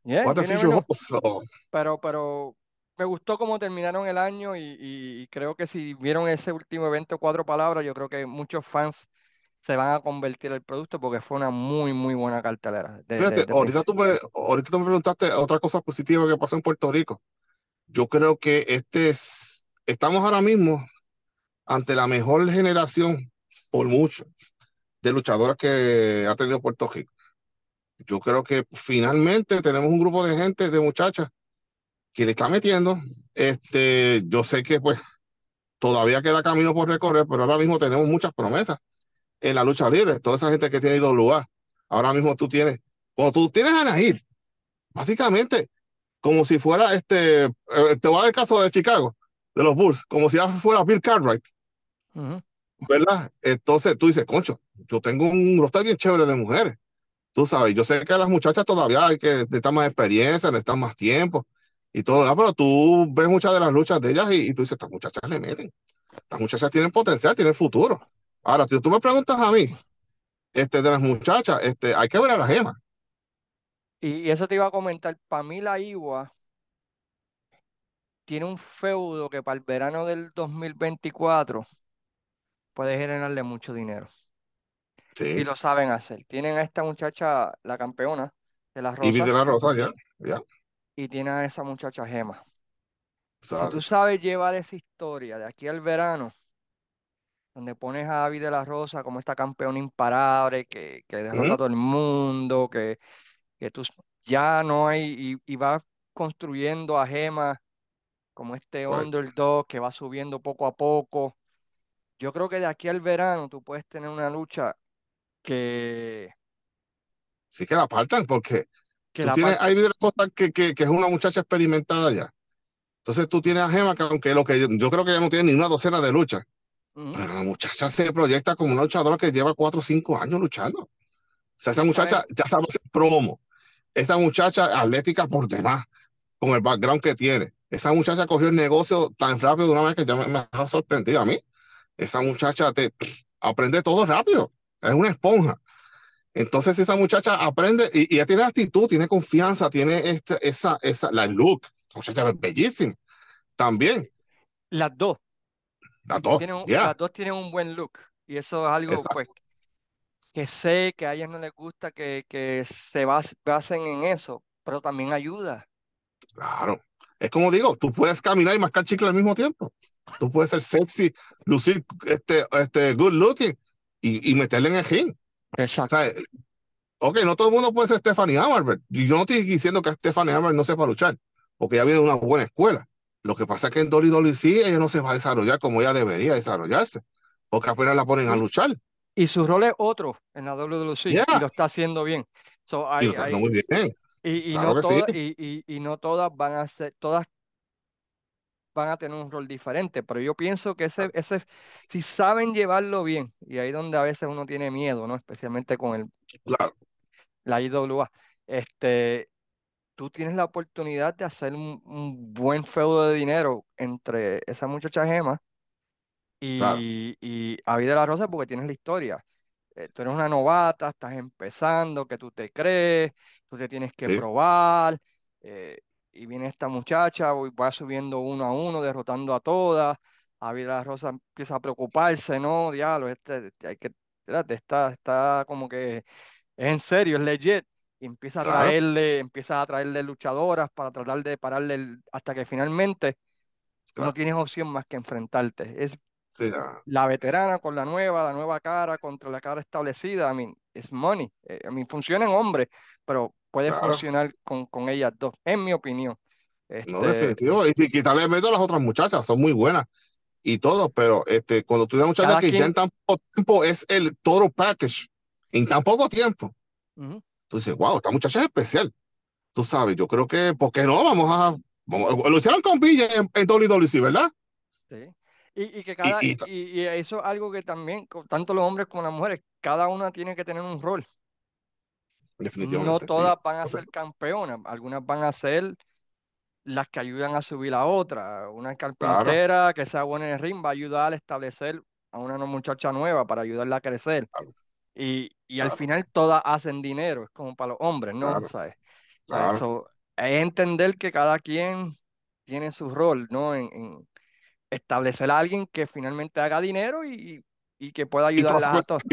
Yeah, What the future holds, so. Pero, pero me gustó cómo terminaron el año y, y, y, creo que si vieron ese último evento, cuatro palabras, yo creo que muchos fans se van a convertir el producto porque fue una muy, muy buena cartelera. De, Fíjate, de, de ahorita, tú me, ahorita tú me preguntaste otra cosa positiva que pasó en Puerto Rico. Yo creo que este es, estamos ahora mismo ante la mejor generación por mucho de luchadoras que ha tenido Puerto Rico. Yo creo que finalmente tenemos un grupo de gente, de muchachas, que le está metiendo. Este, yo sé que pues todavía queda camino por recorrer, pero ahora mismo tenemos muchas promesas en la lucha libre. Toda esa gente que tiene IWA. Ahora mismo tú tienes, cuando tú tienes a Nahir, básicamente, como si fuera este, eh, te voy a dar el caso de Chicago, de los Bulls, como si fuera Bill Cartwright. Uh -huh. ¿verdad? Entonces tú dices, concho, yo tengo un roster bien chévere de mujeres. Tú sabes, yo sé que las muchachas todavía hay que necesitan más experiencia, necesitan más tiempo y todo, pero tú ves muchas de las luchas de ellas y, y tú dices, estas muchachas le meten. Estas muchachas tienen potencial, tienen futuro. Ahora, si tú me preguntas a mí, este, de las muchachas, este, hay que ver a la gema. Y, y eso te iba a comentar, para mí la Igua tiene un feudo que para el verano del 2024 puede generarle mucho dinero. Sí. Y lo saben hacer. Tienen a esta muchacha, la campeona de la Rosa. Y de la Rosa, ya. ya. Y tienen a esa muchacha Gema. Si tú sabes llevar esa historia de aquí al verano, donde pones a David de la Rosa como esta campeona imparable, que, que derrota ¿Mm? a todo el mundo, que, que tú ya no hay, y, y vas construyendo a Gema como este Correcto. underdog que va subiendo poco a poco yo creo que de aquí al verano tú puedes tener una lucha que... Sí que la apartan porque que tú tienes ahí que, que, que es una muchacha experimentada ya. Entonces tú tienes a Gema que aunque lo que yo, yo creo que ya no tiene ni una docena de luchas, uh -huh. pero la muchacha se proyecta como una luchadora que lleva cuatro o cinco años luchando. O sea, esa muchacha ya sabe hacer promo. Esa muchacha atlética por demás, con el background que tiene. Esa muchacha cogió el negocio tan rápido de una vez que ya me, me ha sorprendido a mí esa muchacha te aprende todo rápido, es una esponja. Entonces esa muchacha aprende y, y ella tiene actitud, tiene confianza, tiene este, esa, esa, la look, la muchacha es bellísima. también. Las dos. Las dos, tienen, ya. Las dos tienen un buen look. Y eso es algo pues, que sé que a ellas no les gusta que, que se basen en eso, pero también ayuda. Claro. Es como digo, tú puedes caminar y mascar chicle al mismo tiempo. Tú puedes ser sexy, lucir este, este good looking y, y meterle en el ring. Exacto. O sea, ok, no todo el mundo puede ser Stephanie Hammer. Yo no estoy diciendo que Stephanie Hammer no sepa luchar, porque ella viene de una buena escuela. Lo que pasa es que en Dolly Dolly sí, ella no se va a desarrollar como ella debería desarrollarse, porque apenas la ponen a luchar. Y su rol es otro en la WWC y lo está haciendo bien. y lo está haciendo muy bien. Y, no todas, y, no todas van a ser, todas van a tener un rol diferente, pero yo pienso que ese, ese, si saben llevarlo bien, y ahí donde a veces uno tiene miedo, ¿no? Especialmente con el claro. la IWA, este, tú tienes la oportunidad de hacer un, buen feudo de dinero entre esa muchacha Gema y, y Avida la Rosa porque tienes la historia. Eh, tú eres una novata, estás empezando, que tú te crees, tú te tienes que probar, eh, y viene esta muchacha, va subiendo uno a uno, derrotando a todas, a Vida Rosa empieza a preocuparse, ¿no? Diablo, este, este hay que, está, está como que es en serio, es legit, y empieza a traerle, empieza a traerle luchadoras para tratar de pararle hasta que finalmente no tienes opción más que enfrentarte. Es la veterana con la nueva, la nueva cara contra la cara establecida. I mean, es money. Eh, I mean, funciona en hombre, pero puede funcionar con, con ellas dos, en mi opinión. No, este, definitivo. Y si quitarle meto a las otras muchachas, son muy buenas y todo, pero este, cuando tú una muchacha que ya en tan poco tiempo es el toro package, en tan poco tiempo, tú dices, wow, esta muchacha es especial. Tú sabes, yo creo que, ¿por qué no? Vamos a. lo hicieron con Villa en, en WWE, ¿verdad? Sí. Y, que cada, y, eso es algo que también, tanto los hombres como las mujeres, cada una tiene que tener un rol. Definitivamente. No todas van a ser campeonas, algunas van a ser las que ayudan a subir a otra. Una carpintera que sea buena en el ring va a ayudar a establecer a una muchacha nueva para ayudarla a crecer. Y, y al final todas hacen dinero, es como para los hombres, ¿no? ¿Sabes? es entender que cada quien tiene su rol, ¿no? en, establecer a alguien que finalmente haga dinero y, y que pueda ayudar a todos.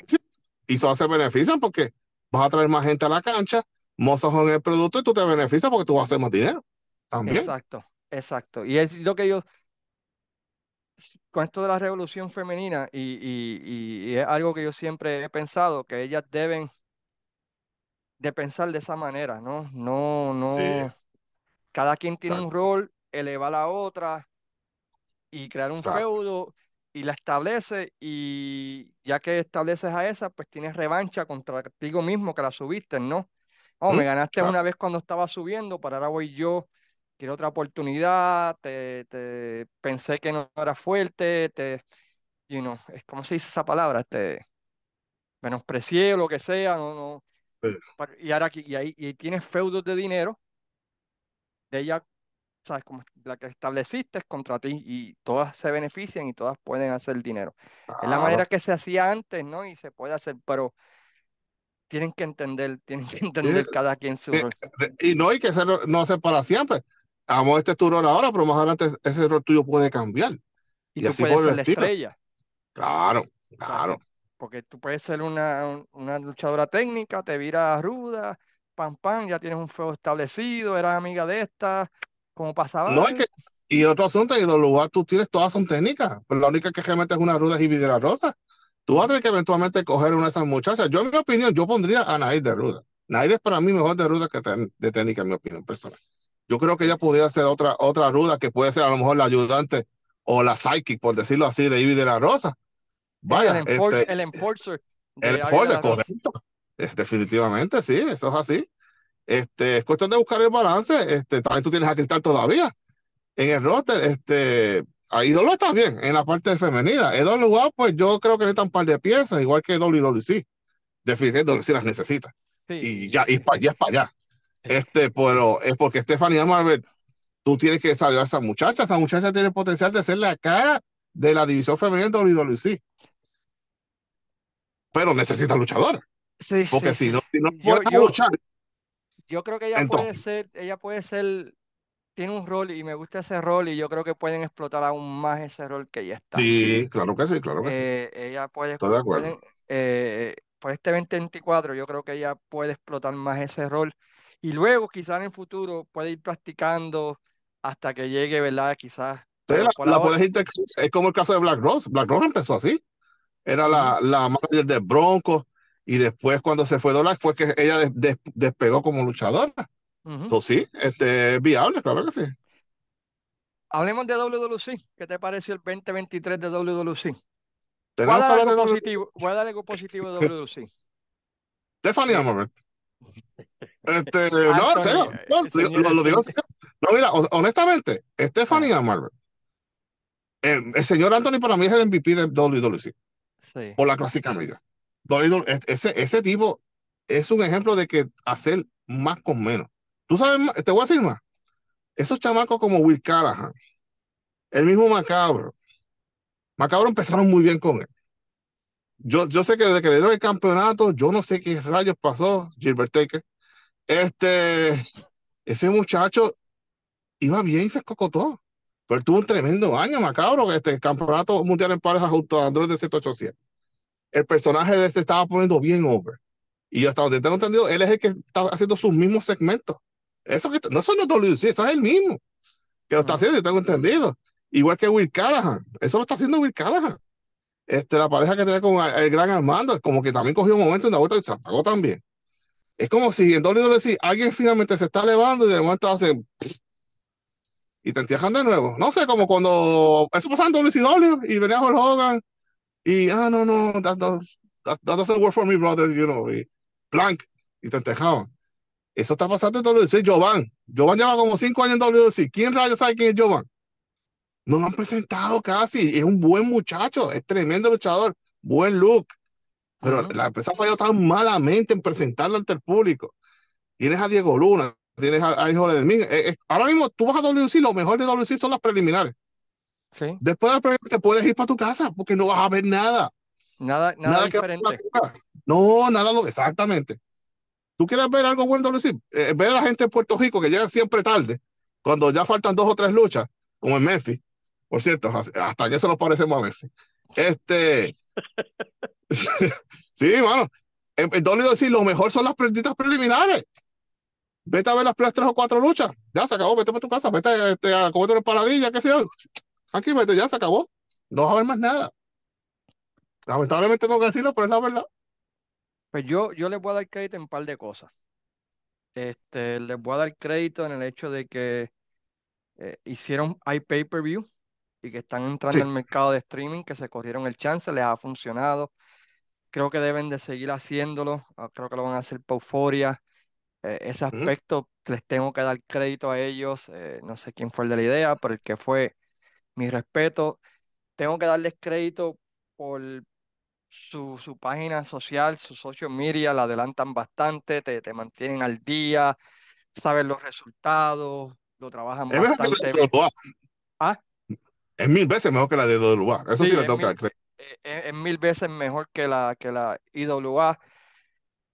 Y eso hace beneficio porque vas a traer más gente a la cancha, mozos en el producto y tú te beneficias porque tú vas a hacer más dinero. También. Exacto, exacto. Y es lo que yo, con esto de la revolución femenina, y, y, y es algo que yo siempre he pensado, que ellas deben de pensar de esa manera, ¿no? No, no. Cada quien tiene un rol, eleva a la otra, y crear un feudo y la establece y ya que estableces a esa, pues tienes revancha contra ti mismo que la subiste, ¿no? Oh, me ganaste una vez cuando estaba subiendo, para ahora voy yo, quiero otra oportunidad, te, te pensé que no era fuerte, te, you know, es como se dice esa palabra, te menosprecié o lo que sea, no, no. Y ahora aquí, y ahí y tienes feudos de dinero de ella ¿sabes? Como la que estableciste contra ti y todas se benefician y todas pueden hacer dinero. Es la manera que se hacía antes, ¿no? Y se puede hacer, pero tienen que entender, tienen que entender cada quien su rol. Y no hay que hacerlo, no hacer para siempre. Vamos, este es tu rol ahora, pero más adelante ese rol tuyo puede cambiar. Y, tú así puedes ser la estrella. Claro, claro. porque tú puedes ser una, una luchadora técnica, te vira ruda, pam, pam, ya tienes un fuego establecido, eras amiga de esta, como pasaba. No, hay que, y otro asunto, y lugar tú tienes, todas son técnicas, pero la única que realmente es una ruda y la rosa. Tú vas a tener que eventualmente coger una de esas muchachas. Yo, en mi opinión, yo pondría a Nair de ruda. Nair es para mí mejor de ruda que de técnica, en mi opinión personal. Yo creo que ella podría ser otra, otra ruda que puede ser a lo mejor la ayudante o la psychic, por decirlo así, de Ivy de la Rosa. Vaya, el, este, el enforcer. El enforcer, correcto. Es, definitivamente, sí, eso es así. Este, es cuestión de buscar el balance. Este, también tú tienes a Cristal todavía en el roster. Este, ahí lo está bien en la parte femenina. En dos lugares, pues yo creo que necesitan un par de piezas, igual que WWE. Definitivamente si las necesita. Y ya, y ya es para allá. Este, pero es porque Stephanie Marvel, tú tienes que saber a esa muchacha. Esa muchacha tiene el potencial de ser la cara de la división femenina de WWE. Pero necesita luchador. Sí, porque si no, si no yo, luchar, yo creo que ella puede ser, ella puede ser tiene un rol y me gusta ese rol y yo creo que pueden explotar aún más ese rol que ya está. Sí, claro que sí, claro que sí. Eh, ella puede, Estoy de acuerdo. pueden, eh, por este 2024 yo creo que ella puede explotar más ese rol y luego quizás en el futuro puede ir practicando hasta que llegue, ¿verdad? Quizás. Sí, la, la ahora- puedes intercambiar. Es como el caso de Black Rose. Black Rose empezó así. Era la, la manager de Broncos y después cuando se fue Dollar fue que ella des- des- despegó como luchadora. Ujú. Entonces sí, este, es viable, claro que sí. Hablemos de WWC. ¿Qué te pareció el 2023 de WWC? Voy a dar algo de W- positivo, voy a dar algo positivo de WWC. Stephanie Amarbert. Este, no, en Anthony, serio, eh, no, lo, lo digo en señores, serio. No, mira, ho- honestamente, Stephanie Amarbert, eh, el señor Anthony para mí es el MVP de WWC. Sí. por la clásica media. Ese, ese tipo es un ejemplo de que hacer más con menos. Tú sabes, te voy a decir más. Esos chamacos como Will Callahan, el mismo Macabro. Macabro empezaron muy bien con él. Yo, yo sé que desde que le dieron el campeonato, yo no sé qué rayos pasó, Gilbert Taker. Este, ese muchacho iba bien y se escocotó. Pero tuvo un tremendo año, Macabro, este campeonato mundial en pareja junto a Andrés de 787 el personaje de este estaba poniendo bien over. Y hasta donde tengo entendido, él es el que está haciendo sus mismos segmentos. Eso que no son los WC, eso es el mismo que lo está Ujú. haciendo, yo tengo entendido. Igual que Will Callahan, eso lo está haciendo Will Callahan. Este, la pareja que tenía con el, gran Armando, como que también cogió un momento en la vuelta y se apagó también. Es como si en WC alguien finalmente se está elevando y de momento hace y te entierran de nuevo. No sé, como cuando eso pasaba en WCW y venía Hulk Hogan y, ah, no, no, that, that, that, that doesn't work for me, brother, you know, y blank, y te entejaban. Eso está pasando en WC. Jovan, Jovan lleva como cinco años en WC. ¿Quién rayos sabe quién es Jovan? No lo han presentado casi. Es un buen muchacho, es tremendo luchador, buen look. Pero la empresa falló tan malamente en presentarlo ante el público. Tienes a Diego Luna, tienes a, a Hijo de Mí. ahora mismo tú vas a WC, lo mejor de WC son las preliminares. Sí. Después de preliminares te puedes ir para tu casa porque no vas a ver nada. Nada, nada, Nada que diferente. No, nada, lo- exactamente. ¿Tú quieres ver algo bueno, Luis? Eh, ver a la gente de Puerto Rico que llega siempre tarde, cuando ya faltan dos o tres luchas, como en Memphis. Por cierto, hasta que se nos parecemos a Memphis. Este. sí, mano. En, en WWE lo mejor son las prenditas preliminares. Vete a ver las primeras tres o cuatro luchas. Ya se acabó, vete para tu casa, vete este, a comer una paladilla, qué sé yo. Aquí, ya se acabó. No va a haber más nada. Lamentablemente tengo que decirlo, pero es la verdad. Pues yo, yo les voy a dar crédito en un par de cosas. Este, les voy a dar crédito en el hecho de que eh, hicieron iPay-per-view y que están entrando Sí. al mercado de streaming, que se corrieron el chance, les ha funcionado. Creo que deben de seguir haciéndolo. ah, Creo que lo van a hacer por Euphoria. Eh, ese aspecto les tengo que dar crédito a ellos. eh, no sé quién fue el de la idea, pero el que fue mi respeto. Tengo que darles crédito por su, su página social, su social media, la adelantan bastante, te, te mantienen al día, saben los resultados, lo trabajan Es mejor que la de. Ah, Es mil veces mejor que la de WA. Eso sí, es tengo que dar crédito. eh, es- es mil veces mejor que la, que la IWA.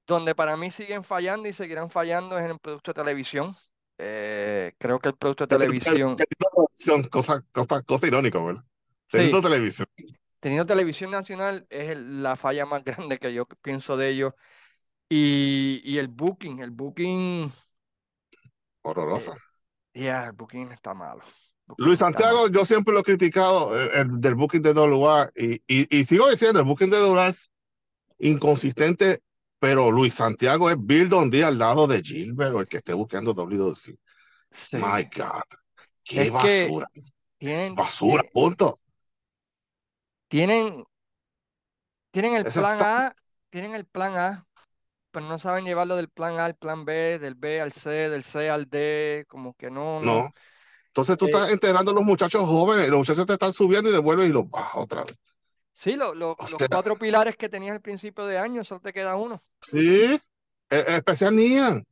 Donde para mí siguen fallando y seguirán fallando es en el producto de televisión. Eh, creo que el producto de televisión, Son cosas cosa, cosa irónica, ¿verdad? sí, Teniendo televisión. teniendo televisión nacional es el- la falla más grande que yo pienso de ellos. Y, y el booking, el booking, eh, Horrorosa. ya, el booking está malo. El booking Luis Santiago, malo. yo siempre lo he criticado eh, el, del booking de WA y, y, y sigo diciendo, el booking de WA es inconsistente, pero Luis Santiago es Bill Dundee al lado de Gilbert o el que esté buscando WC. Sí. My God, qué Es basura. Tienen, basura, punto. tienen, tienen el plan está- A, tienen el plan A, pero no saben llevarlo del plan A al plan B, del B al C, del C al D, como que no, no. No. Entonces tú Eh, estás integrando a los muchachos jóvenes, los muchachos te están subiendo y devuelven y los bajas otra vez. Sí, lo- los sea, cuatro pilares que tenías al principio de año, solo te queda uno. sí, e- especial Nian.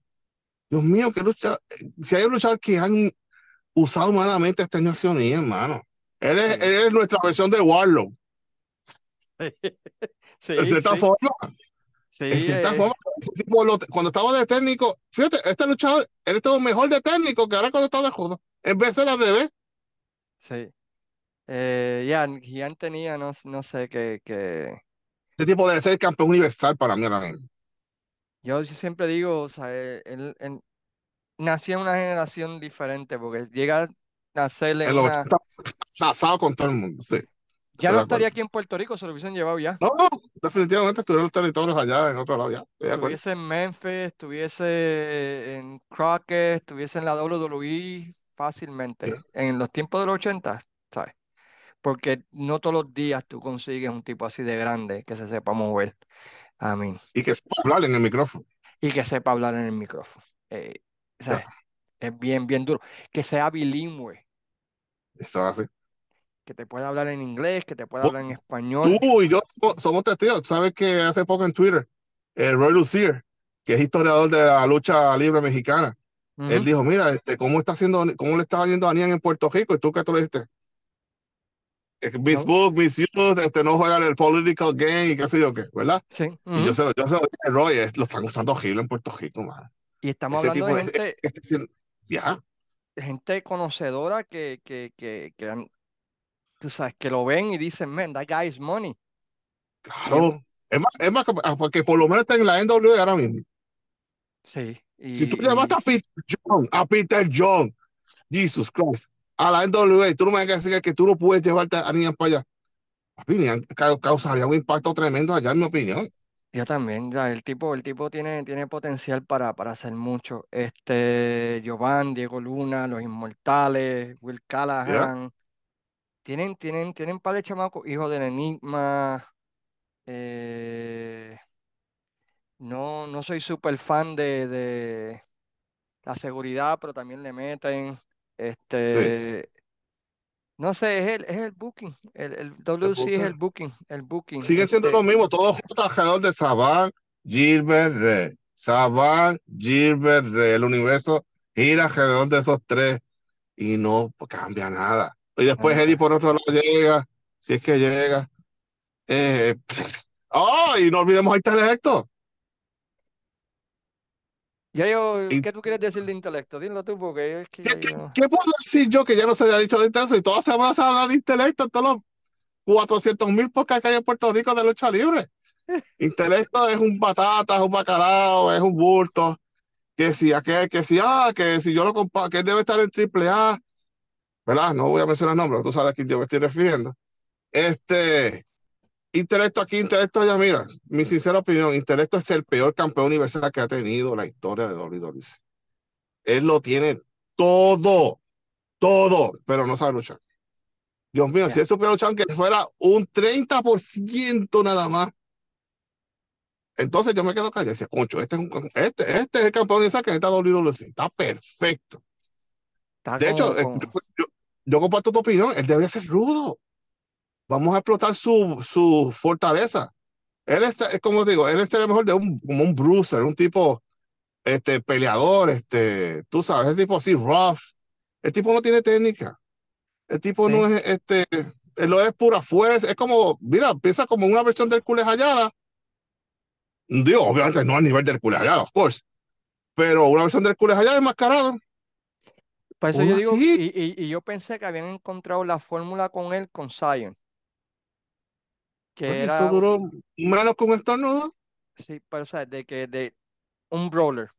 Dios mío, qué lucha. Si hay un luchador que han usado malamente este año ha sido Nian, hermano. Él es, Sí, él es nuestra versión de Warlock. sí, De cierta sí, forma, de cierta eh, forma, ese tipo lo- cuando estaba de técnico, fíjate, este luchador, él estuvo mejor de técnico que ahora cuando está de judo. en vez de ser al revés. Sí. Eh, ya, Gian tenía, no, no sé, que, que... Este tipo debe ser el campeón universal para mí ahora mismo. Yo siempre digo, o sea, eh, él, él nació en una generación diferente, porque llega a nacer en una... 80 asado con todo el mundo, sí. Ya no estaría aquí en Puerto Rico, se lo hubiesen llevado ya. No, no, definitivamente estuvieron los territorios allá en otro lado ya. Estuviese en Memphis, estuviese en Crockett, estuviese en la WWE fácilmente. Yeah. En los tiempos de los 80, ¿sabes? Porque no todos los días tú consigues un tipo así de grande que se sepa mover. Y que sepa hablar en el micrófono. Y que sepa hablar en el micrófono. Eh. Es bien, bien duro. Que sea bilingüe. Eso es así. Que te pueda hablar en inglés, que te pueda hablar en español. Tú y yo so- somos testigos. Tú sabes que hace poco en Twitter, eh, Roy Lucier, que es historiador de la lucha libre mexicana, él dijo, mira, este, ¿cómo está haciendo, cómo le estaba yendo a Nian en Puerto Rico? ¿Y tú qué tú le dijiste? Eh, Miss No. Book, Miss Youth, este, no juegan el political game y qué sé yo qué, ¿verdad? Sí. Y yo sé, yo sé, Roy, es- lo están usando horrible en Puerto Rico, man. Y estamos Ese hablando de gente, haciendo- ya, gente conocedora que, que, que, que han- tú sabes, que lo ven y dicen, man, that guy is money. claro. Es más, es más que, ah, porque por lo menos está en la NWA ahora mismo. Sí. Y, Si tú y- llamaste a Peter John, a Peter John, Jesus Christ, a la NWA, tú no me vas a decir que tú no puedes llevarte a Nian para allá. Ca- causaría un impacto tremendo allá, en mi opinión. yo también, ya, el tipo, el tipo tiene, tiene potencial para, para hacer mucho. Este, Giovanni, Diego Luna, Los Inmortales, Will Callahan. Tienen, tienen, tienen par de chamacos, hijos del Enigma. eh, no, no soy súper fan de, de la seguridad, pero también le meten. Este, no sé, es el, es el booking. El, el WC es el booking. El booking. Siguen siendo este, lo mismo, todos juntos alrededor de Saban, Gilbert, Rey. Saban, Gilbert, Rey. El universo gira alrededor de esos tres y no cambia nada. Y después. Eddie por otro lado llega, si es que llega. Eh, ¡Oh! Y no olvidemos a Intelecto. Ya yo, ¿qué tú quieres decir de intelecto? Dilo tú, porque es que ¿Qué, puedo decir yo que ya no se haya dicho de intelecto? Y todas las semanas se habla de intelecto en todos los 400 mil podcasts que hay en Puerto Rico de lucha libre. Intelecto es un batata, es un bacalao, es un bulto. Que si aquel, que si, ah, que si yo lo comparo, que debe estar en triple A, ¿verdad? No voy a mencionar nombres, tú sabes a quién yo me estoy refiriendo. Este, intelecto aquí, intelecto allá, mira, mi sincera opinión, intelecto es el peor campeón universal que ha tenido la historia de WWE. Él lo tiene todo, todo, pero no sabe luchar. Dios mío, Ya. si él supiera luchar, aunque fuera un 30% nada más. Entonces yo me quedo callado y decía, concho, este es, un, este, este es el campeón universal que necesita WWE. Está perfecto. está De hecho, como eh, yo, yo- yo comparto tu opinión, él debe ser rudo. Vamos a explotar su, su fortaleza. Él es, como digo, él es el mejor de un, como un bruiser, un tipo este, peleador, este, tú sabes, ese tipo así rough. El tipo no tiene técnica. El tipo no Sí. es, este, él lo es pura fuerza. Es como, mira, piensa como una versión del Hercules Ayala. Digo, obviamente no al nivel del Hercules Ayala, of course. Pero una versión del Hercules Ayala enmascarado. Por eso ¿Cómo yo digo, y, y- y yo pensé que habían encontrado la fórmula con él, con Zion, que era, eso duró un estornudo. sí, pero o sea, de que de un brawler,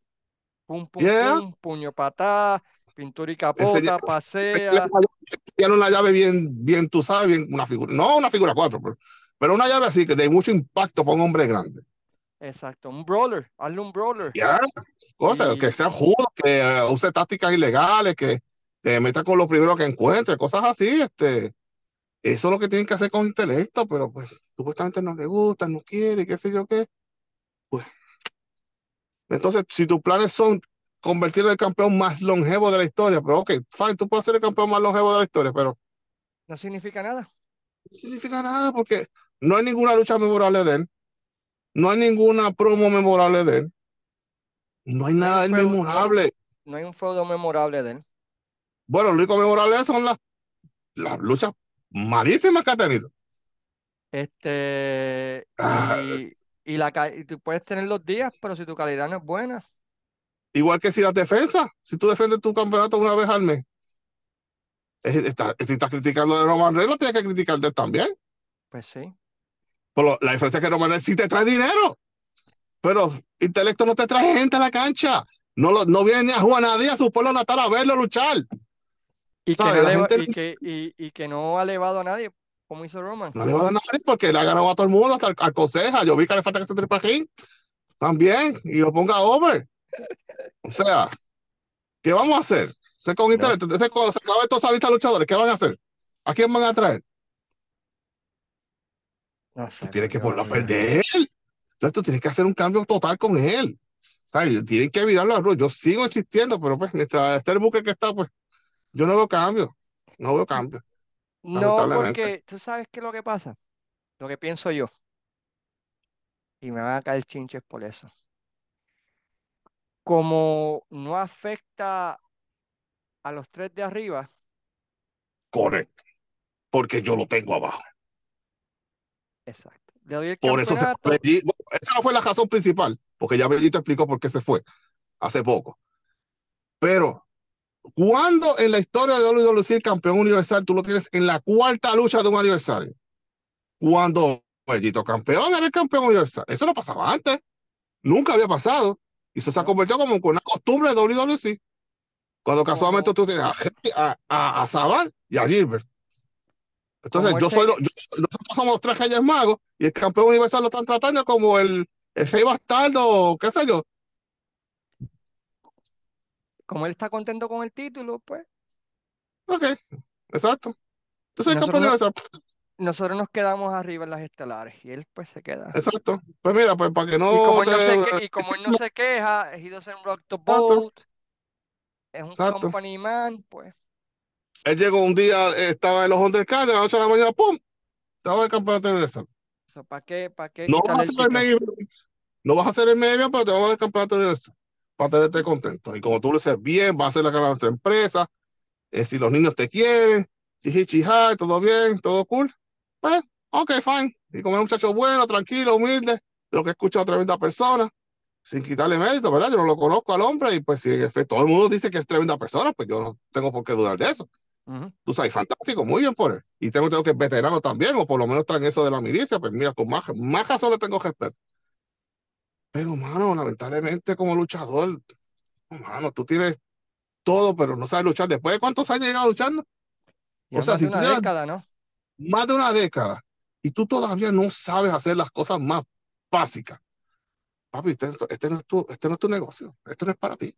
pum, pum, Yeah. pum, puño patá, pintura y Enseña- capota, pasea, Tiene una llave bien, bien, tú sabes, bien, una figura, no una figura cuatro, pero, pero una llave así que de mucho impacto para un hombre grande. exacto, un brawler, hazle un brawler. Ya, cosas, Y- que sea justo, que eh, use tácticas ilegales, que te meta con lo primero que encuentre, cosas así, este, eso es lo que tienen que hacer con intelecto, pero pues supuestamente no le gusta, no quiere, qué sé yo qué, pues. Entonces, si tus planes son convertirlo en el campeón más longevo de la historia, pero ok, fine, tú puedes ser el campeón más longevo de la historia, pero No significa nada. no significa nada porque no hay ninguna lucha memorable de él, no hay ninguna promo memorable de él, no hay nada de él feudo, no hay- memorable. No hay un feudo memorable de él. Bueno, lo único memorable son las, las luchas malísimas que ha tenido. Este, Ah. y, y la, y tú puedes tener los días, pero si tu calidad no es buena, Igual que si las defensas, si tú defiendes tu campeonato una vez al mes, está, si estás criticando de Roman Reigns, lo tienes que criticar de él también. Pues sí. Pero la diferencia es que Roman Reigns sí te trae dinero. Pero intelecto no te trae gente a la cancha. No, lo, no viene ni a Juan nadie a su pueblo natal a verlo luchar. Y que, no gente... y, que, y, y que, no ha elevado a nadie, como hizo Roman. No ha elevado a nadie porque le ha ganado a todo el mundo, hasta al, al conseja. Yo vi que le falta que se triple aquí también y lo ponga over. O sea, ¿qué vamos a hacer? con intelecto, no. cuando se acabe toda esa lista de luchadores, ¿qué van a hacer? ¿A quién van a traer? No sé, tú tienes que volver a perder. Entonces tú tienes que hacer un cambio total con él. ¿Sabes? Tienen que virarlo a Ruth. Yo sigo insistiendo, pero pues mientras esté el buque que está, pues yo no veo cambio. No veo cambio. No, porque tú sabes qué es lo que pasa. Lo que pienso yo. Y me van a caer chinches por eso. Como no afecta a los tres de arriba. Correcto. Porque yo lo tengo abajo. Exacto. Le doy el por eso se fue. esa no fue la razón principal, porque ya Bellito explicó por qué se fue hace poco. Pero, cuando en la historia de WWE el campeón universal tú lo tienes en la cuarta lucha de un aniversario? Cuando Bellito campeón era el campeón universal. Eso no pasaba antes. Nunca había pasado. Y eso se ha convertido como una costumbre de WWE. Cuando casualmente tú tienes a, a, a, Saban y a Gilbert. Entonces, yo soy, lo, yo, nosotros somos los tres reyes magos y el campeón universal lo están tratando como el, el rey bastardo, qué sé yo. Como él está contento con el título, pues. Ok, exacto. Entonces, el campeón. Nosotros nos quedamos arriba en las estelares y él, pues, se queda. Exacto. Pues mira, pues para que no. Y como, él, no se, que, y como él no se queja, he doesn't rock the boat. Es un Exacto. company man, pues. Él llegó un día, estaba en los undercards, de la noche a la mañana, ¡pum! Estaba en el campeonato universal. ¿Para qué? ¿Para qué? No vas a hacer el medio No vas a hacer el medio, pero te vamos a dar el campeonato universal. Para tenerte contento. Y como tú lo dices bien, vas a hacer la cara de nuestra empresa. Eh, si los niños te quieren, chiji, chija, todo bien, todo cool. Pues, ok, fine. Y como es un muchacho bueno, tranquilo, humilde, lo que he escuchado a tremenda persona, sin quitarle mérito, ¿verdad? Yo no lo conozco al hombre y pues si todo el mundo dice que es tremenda persona, pues yo no tengo por qué dudar de eso. Uh -huh. Tú sabes, fantástico, muy bien por él. Y tengo, tengo que es veterano también, o por lo menos está en eso de la milicia, pues mira, con más, más razón le tengo respeto. Pero, mano, lamentablemente como luchador, mano, tú tienes todo, pero no sabes luchar. ¿Después de cuántos años llevas luchando? Ya o sea, si una tú década, ¿no? Más de una década. Y tú todavía no sabes hacer las cosas más básicas. Papi, este, este, no, es tu, este no es tu negocio. Esto no es para ti.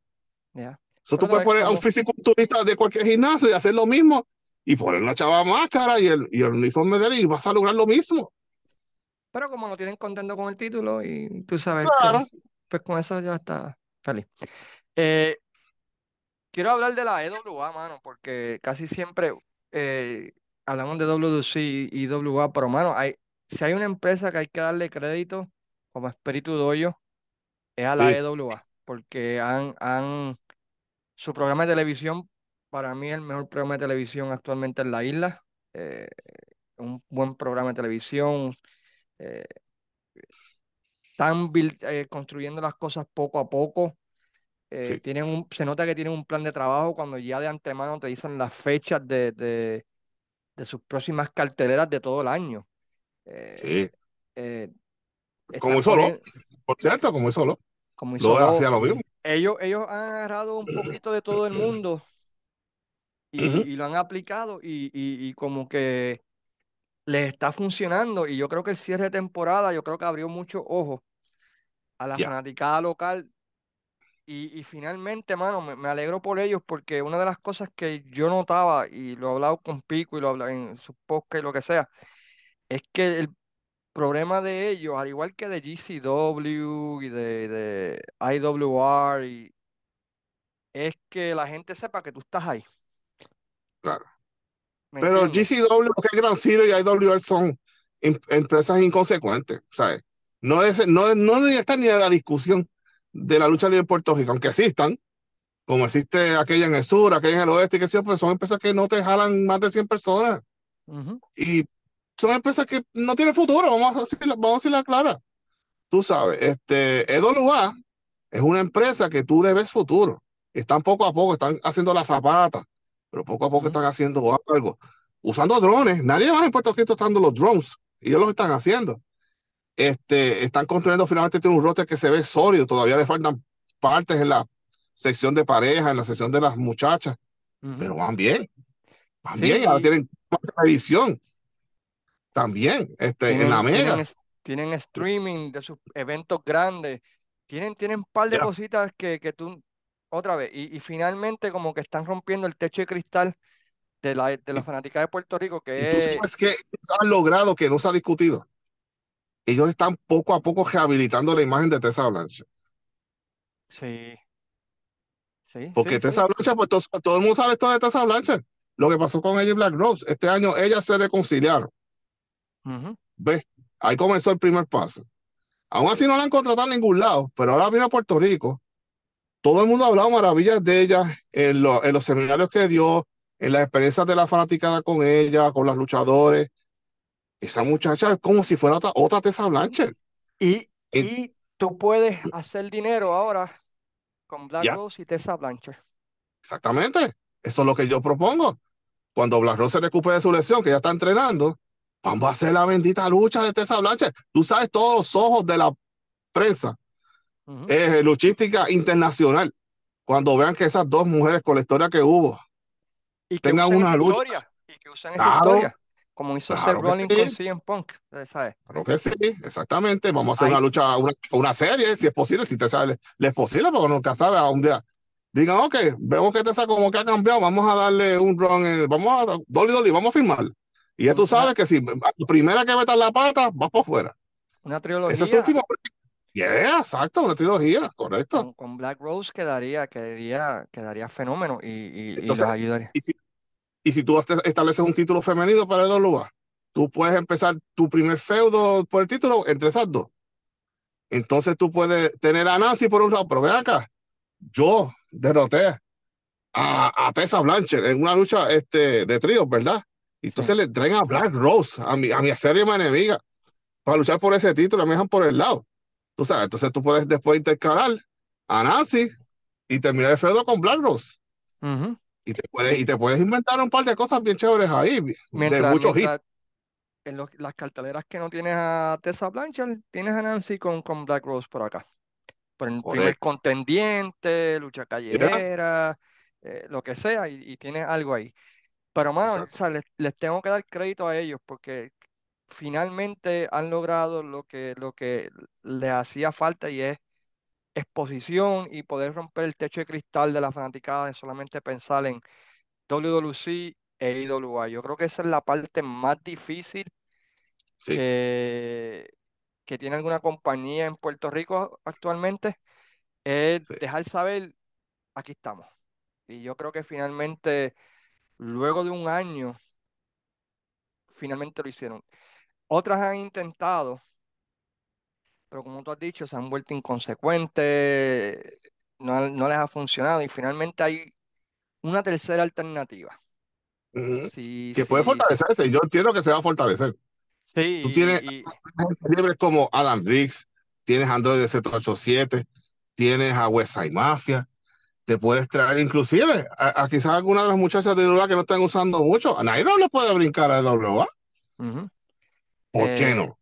Yeah. So, tú puedes poner a un fisiculturista de cualquier gimnasio y hacer lo mismo y poner una chava máscara y el, y el uniforme de él y vas a lograr lo mismo. Pero como no tienen contento con el título y tú sabes claro. que, pues con eso ya está feliz. Eh, quiero hablar de la EWA, mano, porque casi siempre eh, hablamos de WC y WA, pero mano, hay, si hay una empresa que hay que darle crédito como Espíritu Doyo, es a la sí. EWA, porque han, han su programa de televisión, para mí, es el mejor programa de televisión actualmente en la isla. Eh, un buen programa de televisión. Eh, están eh, construyendo las cosas poco a poco. Sí. Tienen un, se nota que tienen un plan de trabajo cuando ya de antemano te dicen las fechas de, de, de sus próximas carteleras de todo el año. sí. como solo, por cierto, como solo. Como lo hacía lo mismo ellos, ellos han agarrado un poquito de todo el mundo y, uh -huh. y lo han aplicado y, y, y, como que les está funcionando y yo creo que el cierre de temporada yo creo que abrió mucho ojo a la yeah. fanaticada local y, finalmente, mano, me, me, alegro por ellos porque una de las cosas que yo notaba y lo he hablado con Pico y lo he hablado en su podcast y lo que sea, es que el problema de ellos, al igual que de GCW y de, de IWR, y, es que la gente sepa que tú estás ahí. Claro. Pero? GCW, que es Gran Ciro y IWR son em empresas inconsecuentes, ¿sabes? No, es, no, no está ni de la discusión de la lucha libre de Puerto Rico, aunque existan, como existe aquella en el sur, aquella en el oeste, que sí, pues son empresas que no te jalan más de 100 personas. Uh -huh. Y son empresas que no tienen futuro, vamos a decirla, vamos a decirla clara. Tú sabes, este, EWA es una empresa que tú le ves futuro. Están poco a poco, están haciendo las zapatas, pero poco a poco están haciendo algo. Usando drones, nadie más en Puerto Rico está usando los drones, y ellos lo están haciendo. Este, están construyendo finalmente tiene un rote que se ve sólido, todavía le faltan partes en la sección de pareja, en la sección de las muchachas, pero van bien, van bien, ahora tienen televisión también, este, en la mega. Tienen, streaming de sus eventos grandes, tienen, tienen un par de cositas que, que tú, otra vez, y, y, finalmente como que están rompiendo el techo de cristal de la, de la fanática de Puerto Rico, que ¿Y tú sabes que han logrado que no se ha discutido? Ellos están poco a poco rehabilitando la imagen de Tessa Blanchard. Sí. Sí, Porque Tessa Blanchard, pues todo, el mundo sabe esto de Tessa Blanchard. Lo que pasó con ella y Black Rose. Este año ellas se reconciliaron. ¿Ves? Ahí comenzó el primer paso. Aún así no la han contratado en ningún lado, pero ahora viene a Puerto Rico. Todo el mundo ha hablado maravillas de ella en, en los seminarios que dio, en las experiencias de la fanaticada con ella, con los luchadores. Esa muchacha es como si fuera otra, otra Tessa Blanchard. Y, y tú puedes hacer dinero ahora con Black Rose y Tessa Blanchard. Exactamente. Eso es lo que yo propongo. Cuando Black Rose se recupere de su lesión, que ya está entrenando, vamos a hacer la bendita lucha de Tessa Blanchard. Tú sabes todos los ojos de la prensa. Es luchística internacional. Cuando vean que esas dos mujeres con la historia que hubo y que tengan una lucha. y que usan esa historia. Como hizo Seth Rollins con CM Punk, ¿sabes? Claro que sí, exactamente. Vamos a hacer una lucha, una, una, serie, si es posible, si te sale, le es posible, porque nunca sabe a un día. Digan, ok, vemos que te saca como que ha cambiado, vamos a darle un run, vamos a, Dolly Dolly, vamos a firmar. Y ya tú sabes que si la primera que metas la pata, vas por fuera. Una trilogía. Ese es el último. Yeah, exacto, una trilogía, correcto. Con, Black Rose quedaría, quedaría, quedaría fenómeno y, y, Entonces, y ayudaría. Y si, y si tú estableces un título femenino para el WA, tú puedes empezar tu primer feudo por el título entre esas dos. Entonces tú puedes tener a Nancy por un lado, pero ven acá, yo derroté a, a Tessa Blanchard en una lucha este, de tríos, ¿verdad? Y entonces le traen a Black Rose, a mi, a mi enemiga, para luchar por ese título, me dejan por el lado. Tú sabes, entonces tú puedes después intercalar a Nancy y terminar el feudo con Black Rose. Y te, puedes, y te puedes inventar un par de cosas bien chéveres ahí, de muchos hits. En las carteleras que no tienes a Tessa Blanchard, tienes a Nancy con, con Black Rose por acá. Por el primer contendiente, lucha callejera, eh, lo que sea, y, tienes algo ahí. Pero, más o sea, les, les, tengo que dar crédito a ellos porque finalmente han logrado lo que, lo que les hacía falta y es exposición y poder romper el techo de cristal de la fanaticada de solamente pensar en WWC e IWA. Yo creo que esa es la parte más difícil que, que, tiene alguna compañía en Puerto Rico actualmente, es dejar saber, aquí estamos. Y yo creo que finalmente, luego de un año, finalmente lo hicieron. Otras han intentado pero como tú has dicho, se han vuelto inconsecuentes, no, no les ha funcionado y finalmente hay una tercera alternativa. que puede fortalecerse, yo entiendo que se va a fortalecer. Sí, Tú tienes y, como Adam Riggs, tienes Android de 787, tienes a Westside Mafia, te puedes traer inclusive a, quizás alguna de las muchachas de WA que no están usando mucho, a Nairo le puede brincar a WA. ¿Por qué eh, no?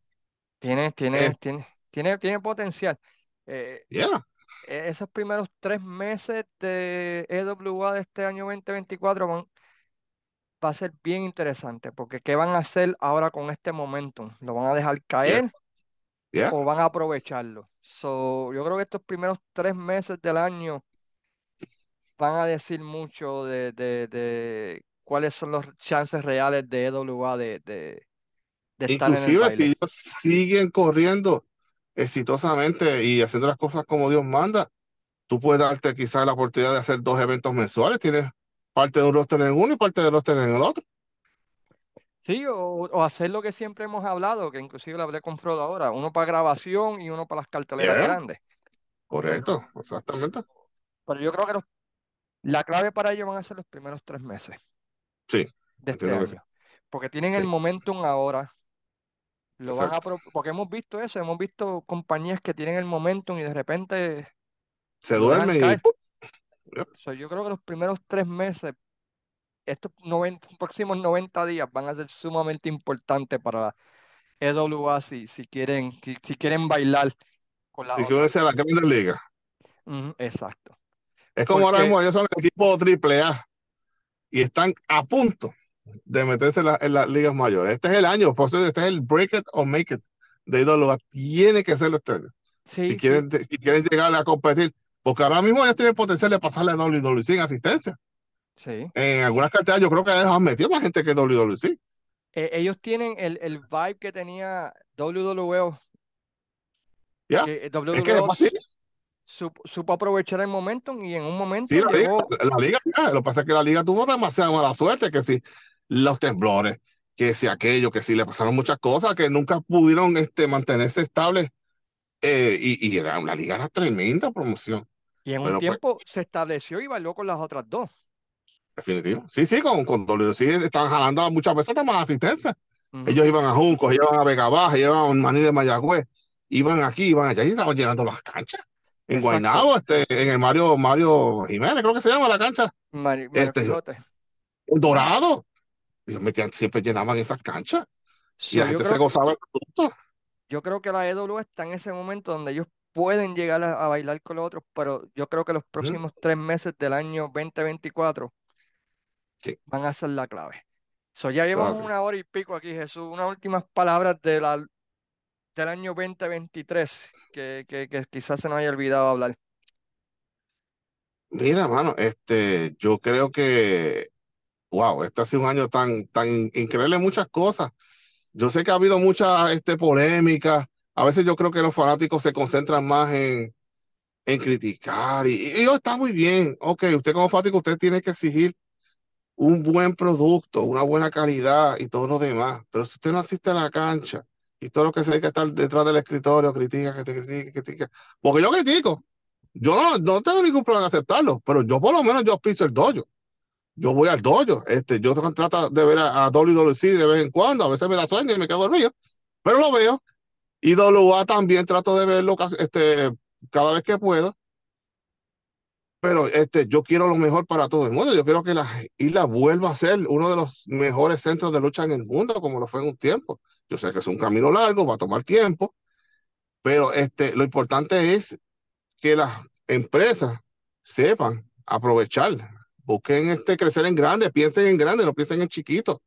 Tienes, tienes, tienes, tiene, tiene potencial. Eh, e, esos primeros tres meses de EWA de este año 2024 van, va a ser bien interesante, porque ¿qué van a hacer ahora con este momentum? ¿Lo van a dejar caer o van a aprovecharlo? So, yo creo que estos primeros tres meses del año van a decir mucho de, de, de cuáles son los chances reales de EWA de, de, de estar Inclusive si ellos siguen corriendo exitosamente y haciendo las cosas como Dios manda, tú puedes darte quizás la oportunidad de hacer dos eventos mensuales. Tienes parte de un roster en uno y parte del roster en el otro. Sí, o, hacer lo que siempre hemos hablado, que inclusive lo hablé con Frodo ahora, uno para grabación y uno para las carteleras grandes. Correcto, exactamente. Pero yo creo que la clave para ello van a ser los primeros tres meses. Sí. De este año. Porque tienen el momentum ahora, lo van a porque hemos visto eso, hemos visto compañías que tienen el momentum y de repente se duermen y yo creo que los primeros tres meses estos próximos 90 días van a ser sumamente importantes para EWA si, si, quieren, si, quieren bailar con la Si quieren ser la grandes ligas. exacto. Es como ahora mismo ellos son el equipo AAA y están a punto de meterse en, las ligas mayores. Este es el año, este es el break it or make it de IWA. Tiene que ser los estrella. si, quieren, si quieren llegar a competir. Porque ahora mismo ellos tienen potencial de pasarle a WWE sin asistencia. Sí. En algunas carteras yo creo que ellos han metido más gente que WWE. Eh, ellos tienen el, el, vibe que tenía WWE. Ya. Yeah. WWE es que es así supo, aprovechar el momento y en un momento. Sí, la, liga, lo que pasa es que la liga tuvo demasiada mala suerte, que si los temblores, que si aquello, que si le pasaron muchas cosas que nunca pudieron este, mantenerse estables. Eh, y, era, la liga era tremenda promoción. Y en un pues tiempo se estableció y bailó con las otras dos. Definitivo. Sí, sí, con, con sí, estaban jalando muchas veces más asistencia. Ellos iban a Juncos, iban a Vega Baja, iban a Maní de Mayagüez, iban aquí, iban allá y estaban llenando las canchas en Guaynabo, este, en el Mario, Mario Jiménez, creo que se llama la cancha. Mario, este, Dorado. Y metían, siempre llenaban esas canchas. y la gente se gozaba el producto. Yo creo que la EW está en ese momento donde ellos pueden llegar a, bailar con los otros, pero yo creo que los próximos tres meses del año 2024 van a ser la clave. So, ya llevamos una hora y pico aquí, Jesús. Unas últimas palabras de la del año 2023 que, que, que quizás se nos haya olvidado hablar? Mira, mano, este, yo creo que, wow, este ha sido un año tan, tan increíble en muchas cosas. Yo sé que ha habido mucha este, polémica. A veces yo creo que los fanáticos se concentran más en, en criticar y, y, está muy bien. Ok, usted como fanático, usted tiene que exigir un buen producto, una buena calidad y todo lo demás. Pero si usted no asiste a la cancha, y todo lo que se hay que estar detrás del escritorio, critica, que te critica, critica. Porque yo critico. Yo no, no tengo ningún problema en aceptarlo, pero yo por lo menos yo piso el dojo. Yo voy al dojo. Este, yo trato de ver a, a WWC de vez en cuando, a veces me da sueño y me quedo dormido, pero lo veo. Y WA también trato de verlo este, cada vez que puedo. Pero este, yo quiero lo mejor para todo el mundo. Yo quiero que la isla vuelva a ser uno de los mejores centros de lucha en el mundo, como lo fue en un tiempo. Yo sé que es un camino largo, va a tomar tiempo, pero este, lo importante es que las empresas sepan aprovechar, busquen este, crecer en grande, piensen en grande, no piensen en chiquito.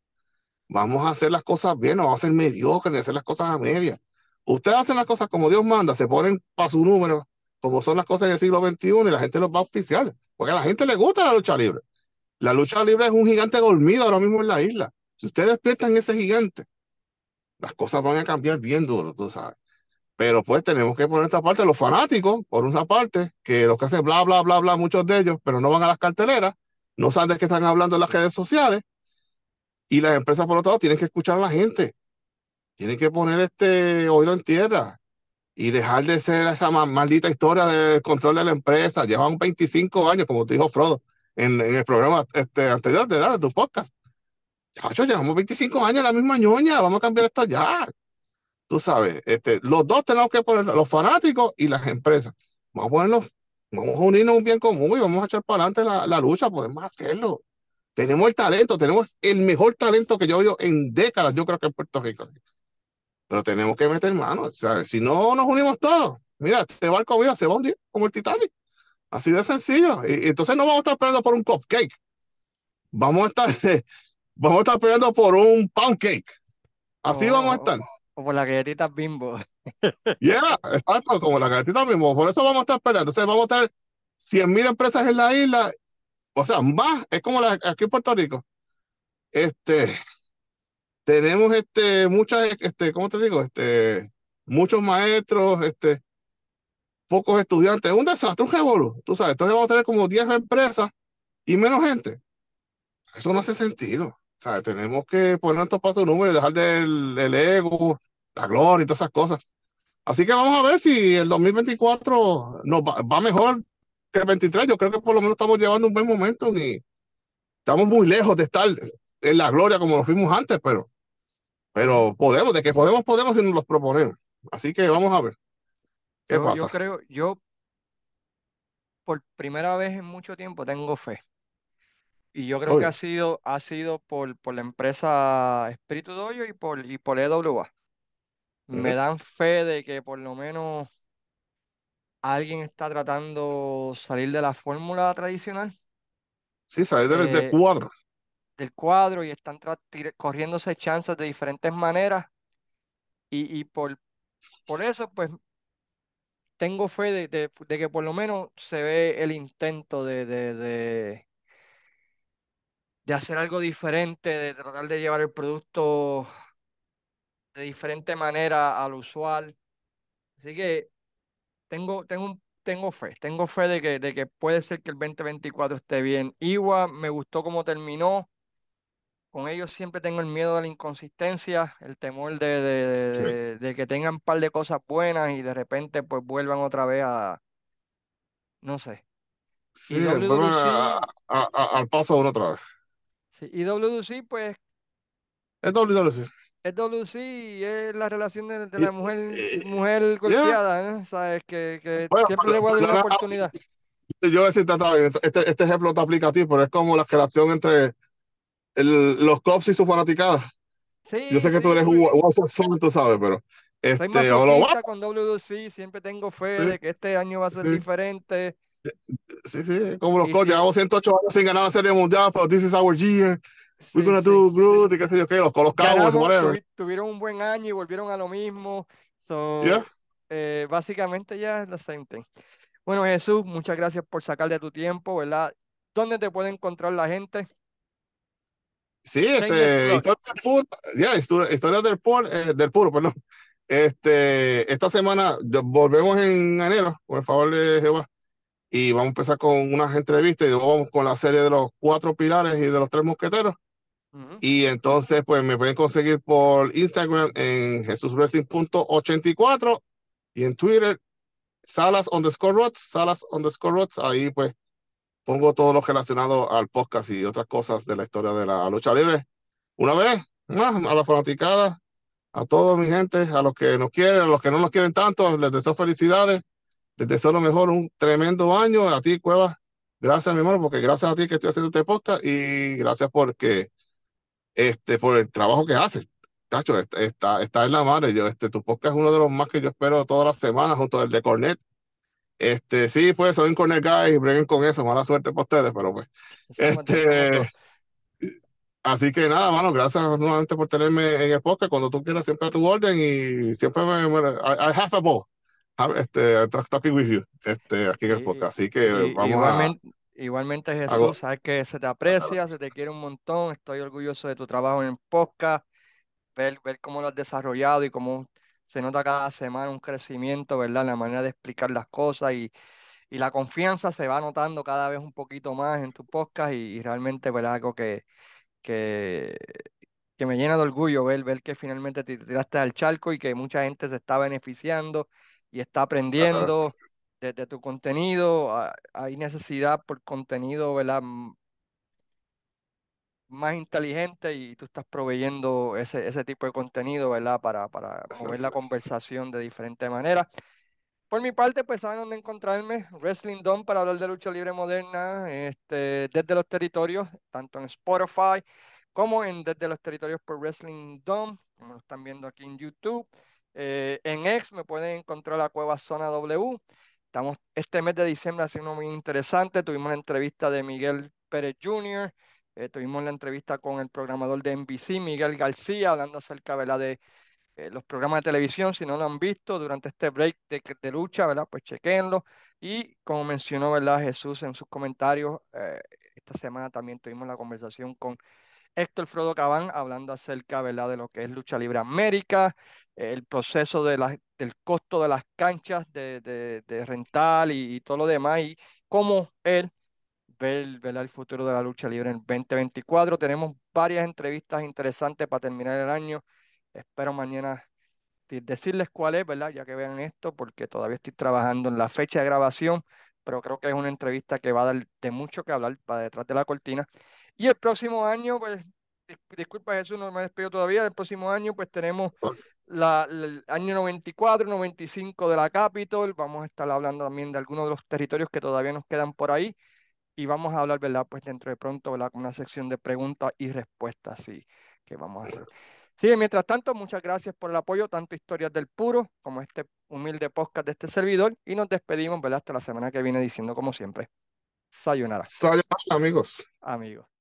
Vamos a hacer las cosas bien, no vamos a ser mediocres, hacer las cosas a medias. Ustedes hacen las cosas como Dios manda, se ponen para su número, como son las cosas en el siglo XXI y la gente los va a oficiar, porque a la gente le gusta la lucha libre. La lucha libre es un gigante dormido ahora mismo en la isla. Si ustedes despiertan ese gigante, las cosas van a cambiar bien duro, tú sabes. Pero pues tenemos que poner esta parte, los fanáticos, por una parte, que los que hacen bla, bla, bla, bla, muchos de ellos, pero no van a las carteleras, no saben de qué están hablando en las redes sociales, y las empresas, por otro lado, tienen que escuchar a la gente, tienen que poner este oído en tierra, y dejar de ser esa maldita historia del control de la empresa. Llevan 25 años, como te dijo Frodo, en, el programa este, anterior de, tu podcast. Chacho, llevamos 25 años la misma ñoña, vamos a cambiar esto ya. Tú sabes, este, los dos tenemos que poner, los fanáticos y las empresas. Vamos a ponernos, vamos a unirnos un bien común y vamos a echar para adelante la, la lucha, podemos hacerlo. Tenemos el talento, tenemos el mejor talento que yo he oído en décadas, yo creo que en Puerto Rico. Pero tenemos que meter manos, ¿sabes? Si no nos unimos todos, mira, este barco mira, se va a hundir como el Titanic. Así de sencillo. Y, entonces no vamos a estar peleando por un cupcake. Vamos a estar, vamos a estar peleando por un pound cake. Así vamos a estar. Como la galletita bimbo. Yeah, exacto, como la galletita bimbo. Por eso vamos a estar peleando. Entonces vamos a estar 100 mil empresas en la isla. O sea, más, es como la, aquí en Puerto Rico. Este, tenemos este, muchas, este, ¿cómo te digo? Este, muchos maestros, este, pocos estudiantes. Es un desastre, un revolú, tú sabes. Entonces vamos a tener como 10 empresas y menos gente. Eso no hace sentido. O sea, tenemos que poner nuestros pasos números, dejar del el ego, la gloria y todas esas cosas. Así que vamos a ver si el 2024 nos va, va, mejor que el 23. Yo creo que por lo menos estamos llevando un buen momento y estamos muy lejos de estar en la gloria como lo fuimos antes, pero pero podemos, de que podemos, podemos y nos los proponemos. Así que vamos a ver. ¿Qué yo, pasa? Yo creo, yo por primera vez en mucho tiempo tengo fe. y yo creo que ha sido, ha sido por, por la empresa Espíritu Doyo y por, y por EWA. Me dan fe de que por lo menos alguien está tratando salir de la fórmula tradicional. Sí, salir del, del, eh, cuadro. Del cuadro y están corriéndose chances de diferentes maneras. Y, y por, por eso, pues, tengo fe de, de, de, que por lo menos se ve el intento de, de, de hacer algo diferente, de tratar de llevar el producto de diferente manera al usual. Así que tengo, tengo, tengo fe, tengo fe de que, de que puede ser que el 2024 esté bien. Iwa me gustó cómo terminó. Con ellos siempre tengo el miedo de la inconsistencia, el temor de, de, que tengan un par de cosas buenas y de repente pues vuelvan otra vez a, no sé. Sí, al paso una otra vez. Sí, y WC pues... Es WC es WC es la relación de, la mujer, mujer golpeada, ¿sabes? Que, que siempre le voy a dar una oportunidad. Yo voy a decir, este, este ejemplo te aplica a ti, pero es como la relación entre el, los cops y su fanaticada. Sí, yo sé que tú eres un homosexual, tú sabes, pero. Este, Soy más con WC, siempre tengo fe de que este año va a ser diferente. Sí, sí, como los cops, llevamos 108 años sin ganar la Serie Mundial, pero this is our year. We're gonna do good, y qué sé yo qué, los, los Cowboys, whatever. tuvieron un buen año y volvieron a lo mismo. So, eh, básicamente ya es the same thing. Bueno, Jesús, muchas gracias por sacar de tu tiempo, ¿verdad? ¿Dónde te puede encontrar la gente? Sí, este, historia del puro, ya, historia del puro, eh, del puro, perdón. Este, esta semana volvemos en enero, por favor de Jehová, y vamos a empezar con unas entrevistas y vamos con la serie de los cuatro pilares y de los tres mosqueteros. Y entonces, pues me pueden conseguir por Instagram en jesuswrestling.84 y en Twitter, Salas underscore rods, Salas underscore rods. Ahí, pues, pongo todo lo relacionado al podcast y otras cosas de la historia de la lucha libre. Una vez más, a la fanaticada, a toda mi gente, a los que nos quieren, a los que no nos quieren tanto, les deseo felicidades, les deseo lo mejor, un tremendo año. A ti, Cueva, gracias, mi hermano, porque gracias a ti que estoy haciendo este podcast y gracias porque este, por el trabajo que haces. Cacho, está, está en la madre. Yo, este, tu podcast es uno de los más que yo espero todas las semanas, junto al de Cornet. Este, sí, pues soy un Cornet Guy y breguen con eso. Mala suerte para ustedes, pero pues. Este, así que nada, mano, gracias nuevamente por tenerme en el podcast. Cuando tú quieras, siempre a tu orden y siempre me. I, have a ball. Este, talking with you, este, aquí en el podcast. Así que vamos a Igualmente Jesús, sabes que se te aprecia, se te quiere un montón, estoy orgulloso de tu trabajo en el podcast, ver, ver cómo lo has desarrollado y cómo se nota cada semana un crecimiento, ¿verdad? La manera de explicar las cosas y, y la confianza se va notando cada vez un poquito más en tu podcast y, realmente, ¿verdad? Algo que, que, que me llena de orgullo ver, ver que finalmente te tiraste al charco y que mucha gente se está beneficiando y está aprendiendo de, tu contenido, hay necesidad por contenido, ¿verdad? más inteligente y tú estás proveyendo ese, ese tipo de contenido, ¿verdad? Para, para mover la conversación de diferentes maneras. Por mi parte, pues saben dónde encontrarme, Wrestling Dome para hablar de lucha libre moderna, este, desde los territorios, tanto en Spotify como en desde los territorios por Wrestling Dome, como lo están viendo aquí en YouTube. Eh, en X me pueden encontrar la Cueva Zona W. Estamos, este mes de diciembre ha sido muy interesante. Tuvimos la entrevista de Miguel Pérez Jr., eh, tuvimos la entrevista con el programador de NBC, Miguel García, hablando acerca de eh, los programas de televisión. Si no lo han visto durante este break de, de lucha, ¿verdad? pues chequenlo. Y como mencionó ¿verdad? Jesús en sus comentarios, eh, esta semana también tuvimos la conversación con Héctor Frodo Cabán hablando acerca ¿verdad? de lo que es Lucha Libre América, el proceso de la, del costo de las canchas de, de, de rental y, todo lo demás, y cómo él ve, el futuro de la lucha libre en 2024. Tenemos varias entrevistas interesantes para terminar el año. Espero mañana decirles cuál es, ¿verdad? Ya que vean esto, porque todavía estoy trabajando en la fecha de grabación, pero creo que es una entrevista que va a dar de mucho que hablar para detrás de la cortina. Y el próximo año, pues, disculpa Jesús, no me despido todavía, el próximo año pues tenemos la, el año 94, 95 de la Capitol, vamos a estar hablando también de algunos de los territorios que todavía nos quedan por ahí. y vamos a hablar, ¿verdad? Pues dentro de pronto, ¿verdad? Con una sección de preguntas y respuestas, sí, que vamos a hacer. Sí, mientras tanto, muchas gracias por el apoyo, tanto Historias del Puro como este humilde podcast de este servidor. Y nos despedimos, ¿verdad? Hasta la semana que viene diciendo como siempre. Sayonara. Sayonara, amigos. Amigos.